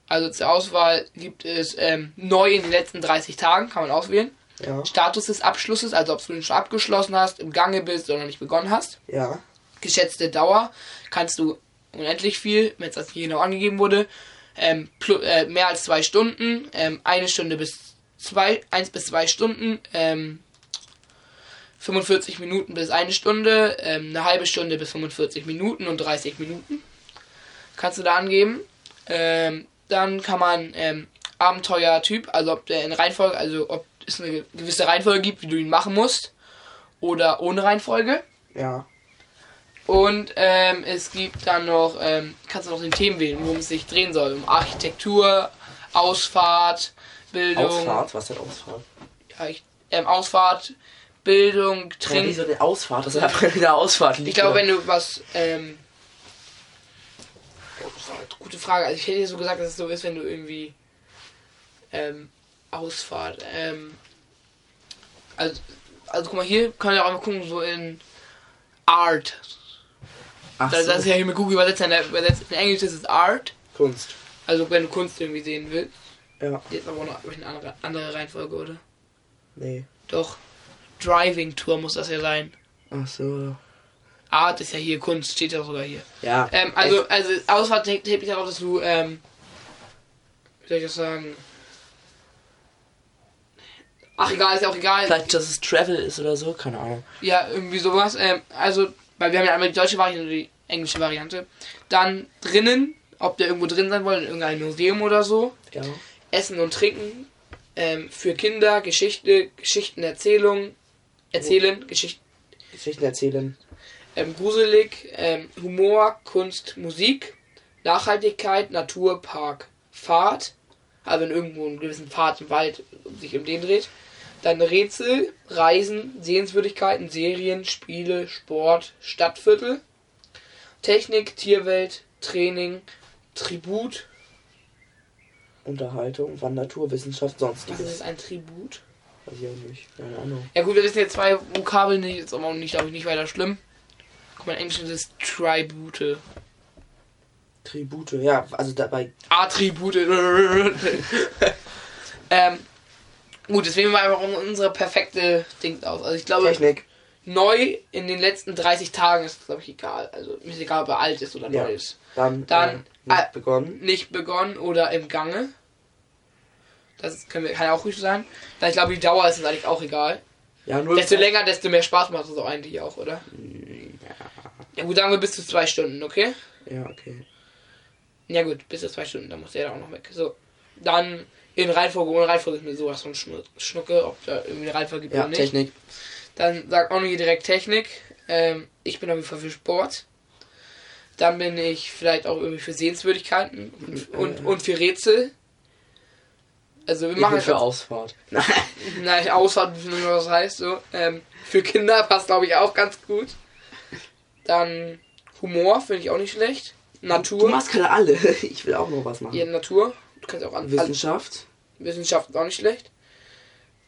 Also zur Auswahl gibt es ähm, neu in den letzten 30 Tagen, kann man auswählen. ja, Status des Abschlusses, also ob du ihn schon abgeschlossen hast, im Gange bist oder noch nicht begonnen hast. ja, Geschätzte Dauer kannst du unendlich viel, wenn es das hier genau angegeben wurde. Ähm, äh, mehr als zwei Stunden, ähm, eine Stunde bis zwei, eins bis zwei Stunden, ähm, 45 Minuten bis eine Stunde, ähm, eine halbe Stunde bis 45 Minuten und 30 Minuten. Kannst du da angeben. Ähm, dann kann man ähm, Abenteuertyp, also ob der in Reihenfolge, also ob es eine gewisse Reihenfolge gibt, wie du ihn machen musst, oder ohne Reihenfolge. ja. Und ähm, es gibt dann noch, ähm, kannst du noch den Themen wählen, worum es sich drehen soll. Um Architektur, Ausfahrt, Bildung. Ausfahrt, was denn Ausfahrt? Ja, ich, ähm, Ausfahrt, Bildung, Ja, Trinken. wieso denn Ausfahrt? Das ist einfach eine Ausfahrt. ich glaube, wenn du was, ähm, oh, gute Frage. Also ich hätte dir so gesagt, dass es so ist, wenn du irgendwie, ähm, Ausfahrt, ähm, also, also guck mal, hier kann ich auch einmal gucken, so in Art. Ach Das, so, das ist ja hier mit Google übersetzt, in, der- übersetzt. in Englisch ist es Art. Kunst. Also wenn du Kunst irgendwie sehen willst. Ja, Jetzt aber auch noch eine andere, andere Reihenfolge, oder? nee. Doch. Driving Tour muss das ja sein. Ach so. Art ist ja hier, Kunst steht ja sogar hier. Ja. Ähm, also, also Ausfahrt hebt sich darauf, dass du, ähm, wie soll ich das sagen? Ach egal, ist ja auch egal. Vielleicht, dass es Travel ist oder so, keine Ahnung. Ja, irgendwie sowas. Ähm, also, weil wir haben ja einmal die deutsche Variante und die englische Variante. Dann drinnen, ob der irgendwo drin sein wollen, in irgendeinem Museum oder so. Ja. Essen und Trinken. Ähm, für Kinder, Geschichte, Geschichtenerzählung, erzählen, Geschichten, Geschichten erzählen. ähm, gruselig, ähm, Humor, Kunst, Musik, Nachhaltigkeit, Natur, Park, Fahrt, also wenn irgendwo einen gewissen Pfad im Wald sich um den dreht. Dann Rätsel, Reisen, Sehenswürdigkeiten, Serien, Spiele, Sport, Stadtviertel, Technik, Tierwelt, Training, Tribut. Unterhaltung, Wandertour, Wissenschaft, Was sonstiges. ist ein Tribut? Weiß ich auch nicht. Keine Ahnung. Ja gut, wir wissen jetzt zwei Vokabeln, die ist aber nicht, glaube ich, nicht weiter schlimm. Guck mal, in Englisch ist es Tribute. Tribute, ja, also dabei. Attribute. ähm, gut, jetzt wählen wir einfach unsere perfekte Ding aus. Also ich glaube, Technik. Neu in den letzten 30 Tagen ist, glaube ich, egal. Also mir ist egal, ob er alt ist oder Ja. neu ist. Dann, Dann, äh, nicht äh, begonnen. Nicht begonnen oder im Gange. Das können wir, kann ja auch ruhig sein. Dann, ich glaube, die Dauer ist uns eigentlich auch egal. Ja, nur. Desto länger, desto mehr Spaß macht es auch eigentlich auch, oder? Ja gut, sagen wir bis zu zwei Stunden, okay? Ja, okay. Ja gut, bis zu zwei Stunden, dann muss der da auch noch weg. So, dann in Reihenfolge, ohne Reihenfolge ist mir sowas von Schnu- Schnucke, ob da irgendwie eine Reihenfolge gibt Ja, oder nicht. Technik. Dann sagt auch noch hier direkt Technik. Ähm, ich bin auf jeden Fall für Sport. Dann bin ich vielleicht auch irgendwie für Sehenswürdigkeiten und, und, und für Rätsel. Also wir Ich machen bin jetzt für Ausfahrt. Nein. Nein, Ausfahrt, wissen wir nicht, was das heißt. So. Ähm, für Kinder passt, glaube ich, auch ganz gut. Dann Humor, finde ich auch nicht schlecht. Du Natur. machst gerade alle. Ich will auch noch was machen. Ja, Natur. Du kannst auch an. Wissenschaft. Wissenschaft ist auch nicht schlecht.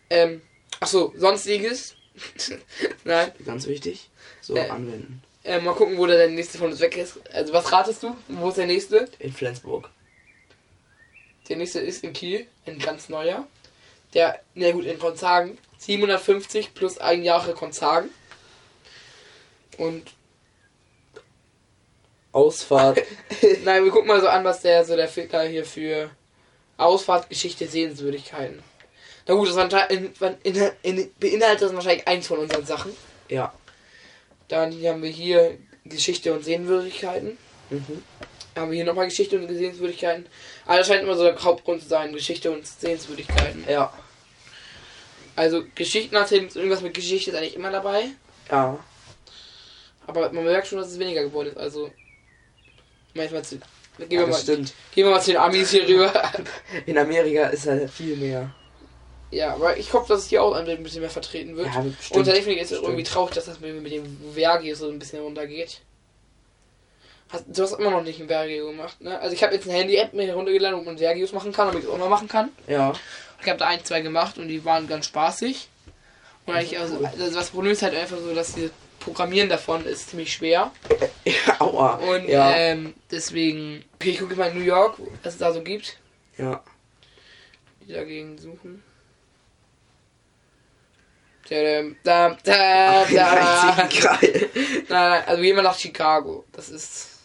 Ähm, achso, sonstiges. Nein. Ganz wichtig. So, Äh. anwenden. Äh, mal gucken, wo der nächste von uns weg ist. Also, was ratest du? Wo ist der nächste? In Flensburg. Der nächste ist in Kiel, ein ganz neuer. Der, na gut, in Konzagen. 750 plus ein Jahre Konzagen. Und Ausfahrt. Nein, wir gucken mal so an, was der so der Filter hier für Ausfahrt, Geschichte, Sehenswürdigkeiten. Na gut, das in, in, in, beinhaltet das wahrscheinlich eins von unseren Sachen. ja. Dann hier haben wir hier Geschichte und Sehenswürdigkeiten. Mhm. Haben wir hier nochmal Geschichte und Sehenswürdigkeiten. Aber das scheint immer so der Hauptgrund zu sein, Geschichte und Sehenswürdigkeiten. Ja. Also Geschichten erzählen, irgendwas mit Geschichte ist eigentlich immer dabei. Ja. Aber man merkt schon, dass es weniger geworden ist. Also manchmal zu. Gehen wir, ja mal, das stimmt. gehen wir mal zu den Amis hier rüber. In Amerika ist halt viel mehr. Ja, aber ich hoffe, dass es hier auch ein bisschen mehr vertreten wird. Ja, Und tatsächlich ist es irgendwie traurig, dass das mit, mit dem Vergio so ein bisschen runtergeht. Hast, du hast immer noch nicht ein Vergio gemacht, ne? Also ich habe jetzt eine Handy-App mir heruntergeladen, wo man Vergios machen kann, damit ich es auch mal machen kann. Ja. Ich habe da ein, zwei gemacht und die waren ganz spaßig. Und eigentlich, also, also das Problem ist halt einfach so, dass die Programmieren davon ist ziemlich schwer. ja. Aua. Und ja. ähm, deswegen. Okay, ich gucke mal in New York, was es da so gibt. ja. Die dagegen suchen. Da, da, da. Ach, geil. Nein, nein, also gehen wir nach Chicago. Das ist.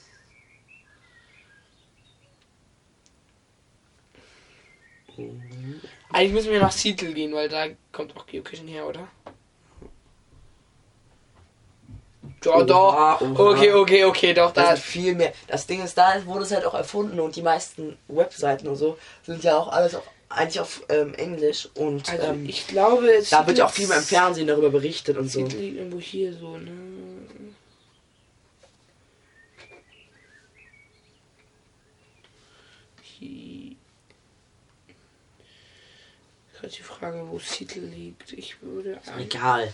Eigentlich müssen wir nach Seattle gehen, weil da kommt auch Geocaching her, oder? Ja, doch. Okay, okay, okay, doch, da. ist viel mehr. Das Ding ist, da wurde es halt auch erfunden und die meisten Webseiten und so sind ja auch alles auf, eigentlich auf ähm, Englisch und Also, ähm, ich glaube, es da wird ja auch viel mehr im Fernsehen darüber berichtet und so. Liegt irgendwo hier so, ne? Hier. Gerade die Frage, wo Seattle liegt. Ich würde. Egal.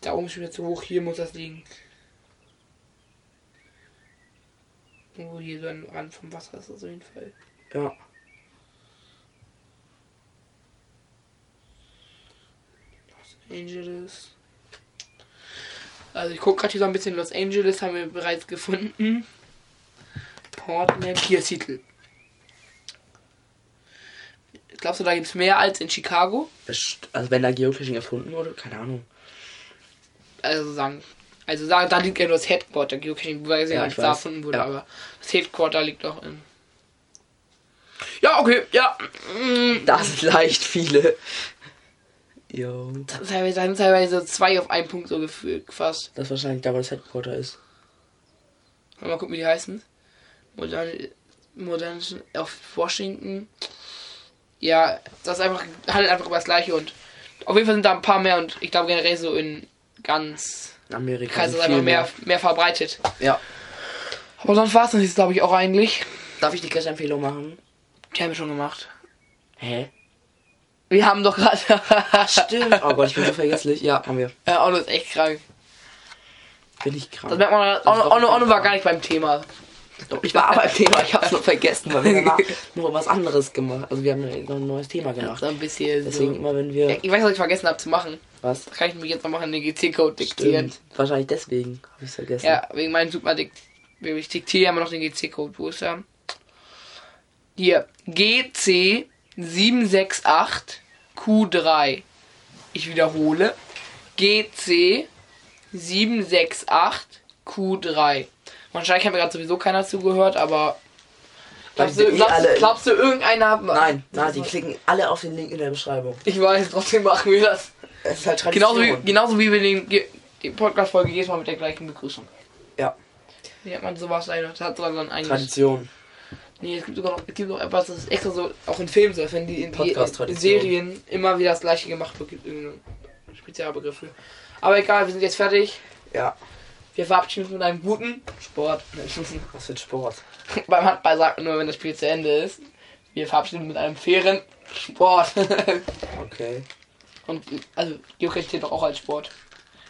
Da oben ist wieder zu hoch, hier muss das liegen. Irgendwo hier so am Rand vom Wasser ist das auf jeden Fall. Ja. Angeles. Also ich gucke gerade hier so ein bisschen Los Angeles, haben wir bereits gefunden. Portland, hier Seattle. Glaubst du, da gibt es mehr als in Chicago? Also wenn da Geocaching erfunden wurde, keine Ahnung. Also sagen. Also sagen, da liegt ja nur das Headquarter. Geocaching, weiß ich Ja, ja, ich nicht, da weiß. erfunden wurde, Ja. aber das Headquarter liegt auch in. Ja, okay, ja. mm, Da sind leicht viele. Jo. Teilweise, da sind teilweise zwei auf einen Punkt so gefühlt fast. Das ist wahrscheinlich da, wo das Headquarter ist. Mal gucken, wie die heißen. Modern, modern auf Washington. Ja, das ist einfach, handelt einfach über das gleiche und auf jeden Fall sind da ein paar mehr und ich glaube generell so in ganz Amerika. Ist einfach mehr, mehr verbreitet. Ja. Aber sonst war es das glaube ich, auch eigentlich. Darf ich die Cash-Empfehlung machen? Die haben wir schon gemacht. Hä? Wir haben doch gerade. Stimmt. Oh Gott, ich bin so vergesslich. Ja, haben wir. Ja, Onno ist echt krank. Bin ich krank. Das merkt man. Onno, Onno, Onno war gar nicht beim Thema. Doch, ich war aber beim Thema, ich hab's noch vergessen, weil wir danach noch was anderes gemacht. Also wir haben noch ein neues Thema gemacht. So ein bisschen. Deswegen so. immer wenn Ja, wir. ich weiß, was ich vergessen habe zu machen. Was? Das kann ich mir jetzt noch machen, den GC-Code diktieren. Wahrscheinlich deswegen habe ich vergessen. Ja, wegen meinem super Dikt. Ich diktiere immer noch den GC-Code. Wo ist er? Hier. GC768Q3. Ich wiederhole. GC768Q3. Wahrscheinlich hat mir gerade sowieso keiner zugehört, aber. Glaubst du, eh glaubst, alle- glaubst du irgendeiner. Nein, nein, die klicken alle auf den Link in der Beschreibung. Ich weiß, trotzdem machen wir das. Es ist halt Tradition. Genauso wie, genauso wie wir den, die Podcast-Folge jedes Mal mit der gleichen Begrüßung. Ja, Wie hat man sowas eigentlich? Das hat so. Tradition. Nee, es gibt sogar noch, es gibt noch etwas, das ist extra so, auch in Filmen so, wenn die in, die, in Podcast-Tradition. Serien immer wieder das gleiche gemacht wird, gibt irgendeinen Spezialbegriff für. Aber egal, wir sind jetzt fertig. Ja, Wir verabschieden uns mit einem guten Sport. was für ein Sport. Beim Handball sagt man nur, wenn das Spiel zu Ende ist. Wir verabschieden uns mit einem fairen Sport. Okay. Und also Geocaching steht doch auch als Sport.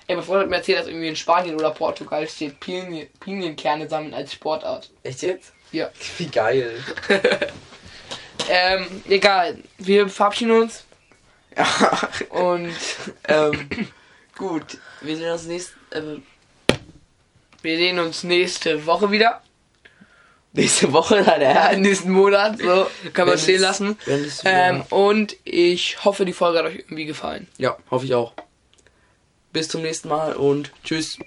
Ey, mein Freund hat mir erzählt, dass irgendwie in Spanien oder Portugal steht Pinien, Pinienkerne sammeln als Sportart. Echt jetzt? Ja. Wie geil. Ähm, egal. Wir verabschieden uns Ja. und ähm, gut. Wir sehen uns nächst, äh, wir sehen uns nächste Woche wieder. nächste Woche dann, Ja, nächsten Monat. So, kann man stehen lassen. Ähm, und ich hoffe, die Folge hat euch irgendwie gefallen. Ja, hoffe ich auch. Bis zum nächsten Mal und tschüss.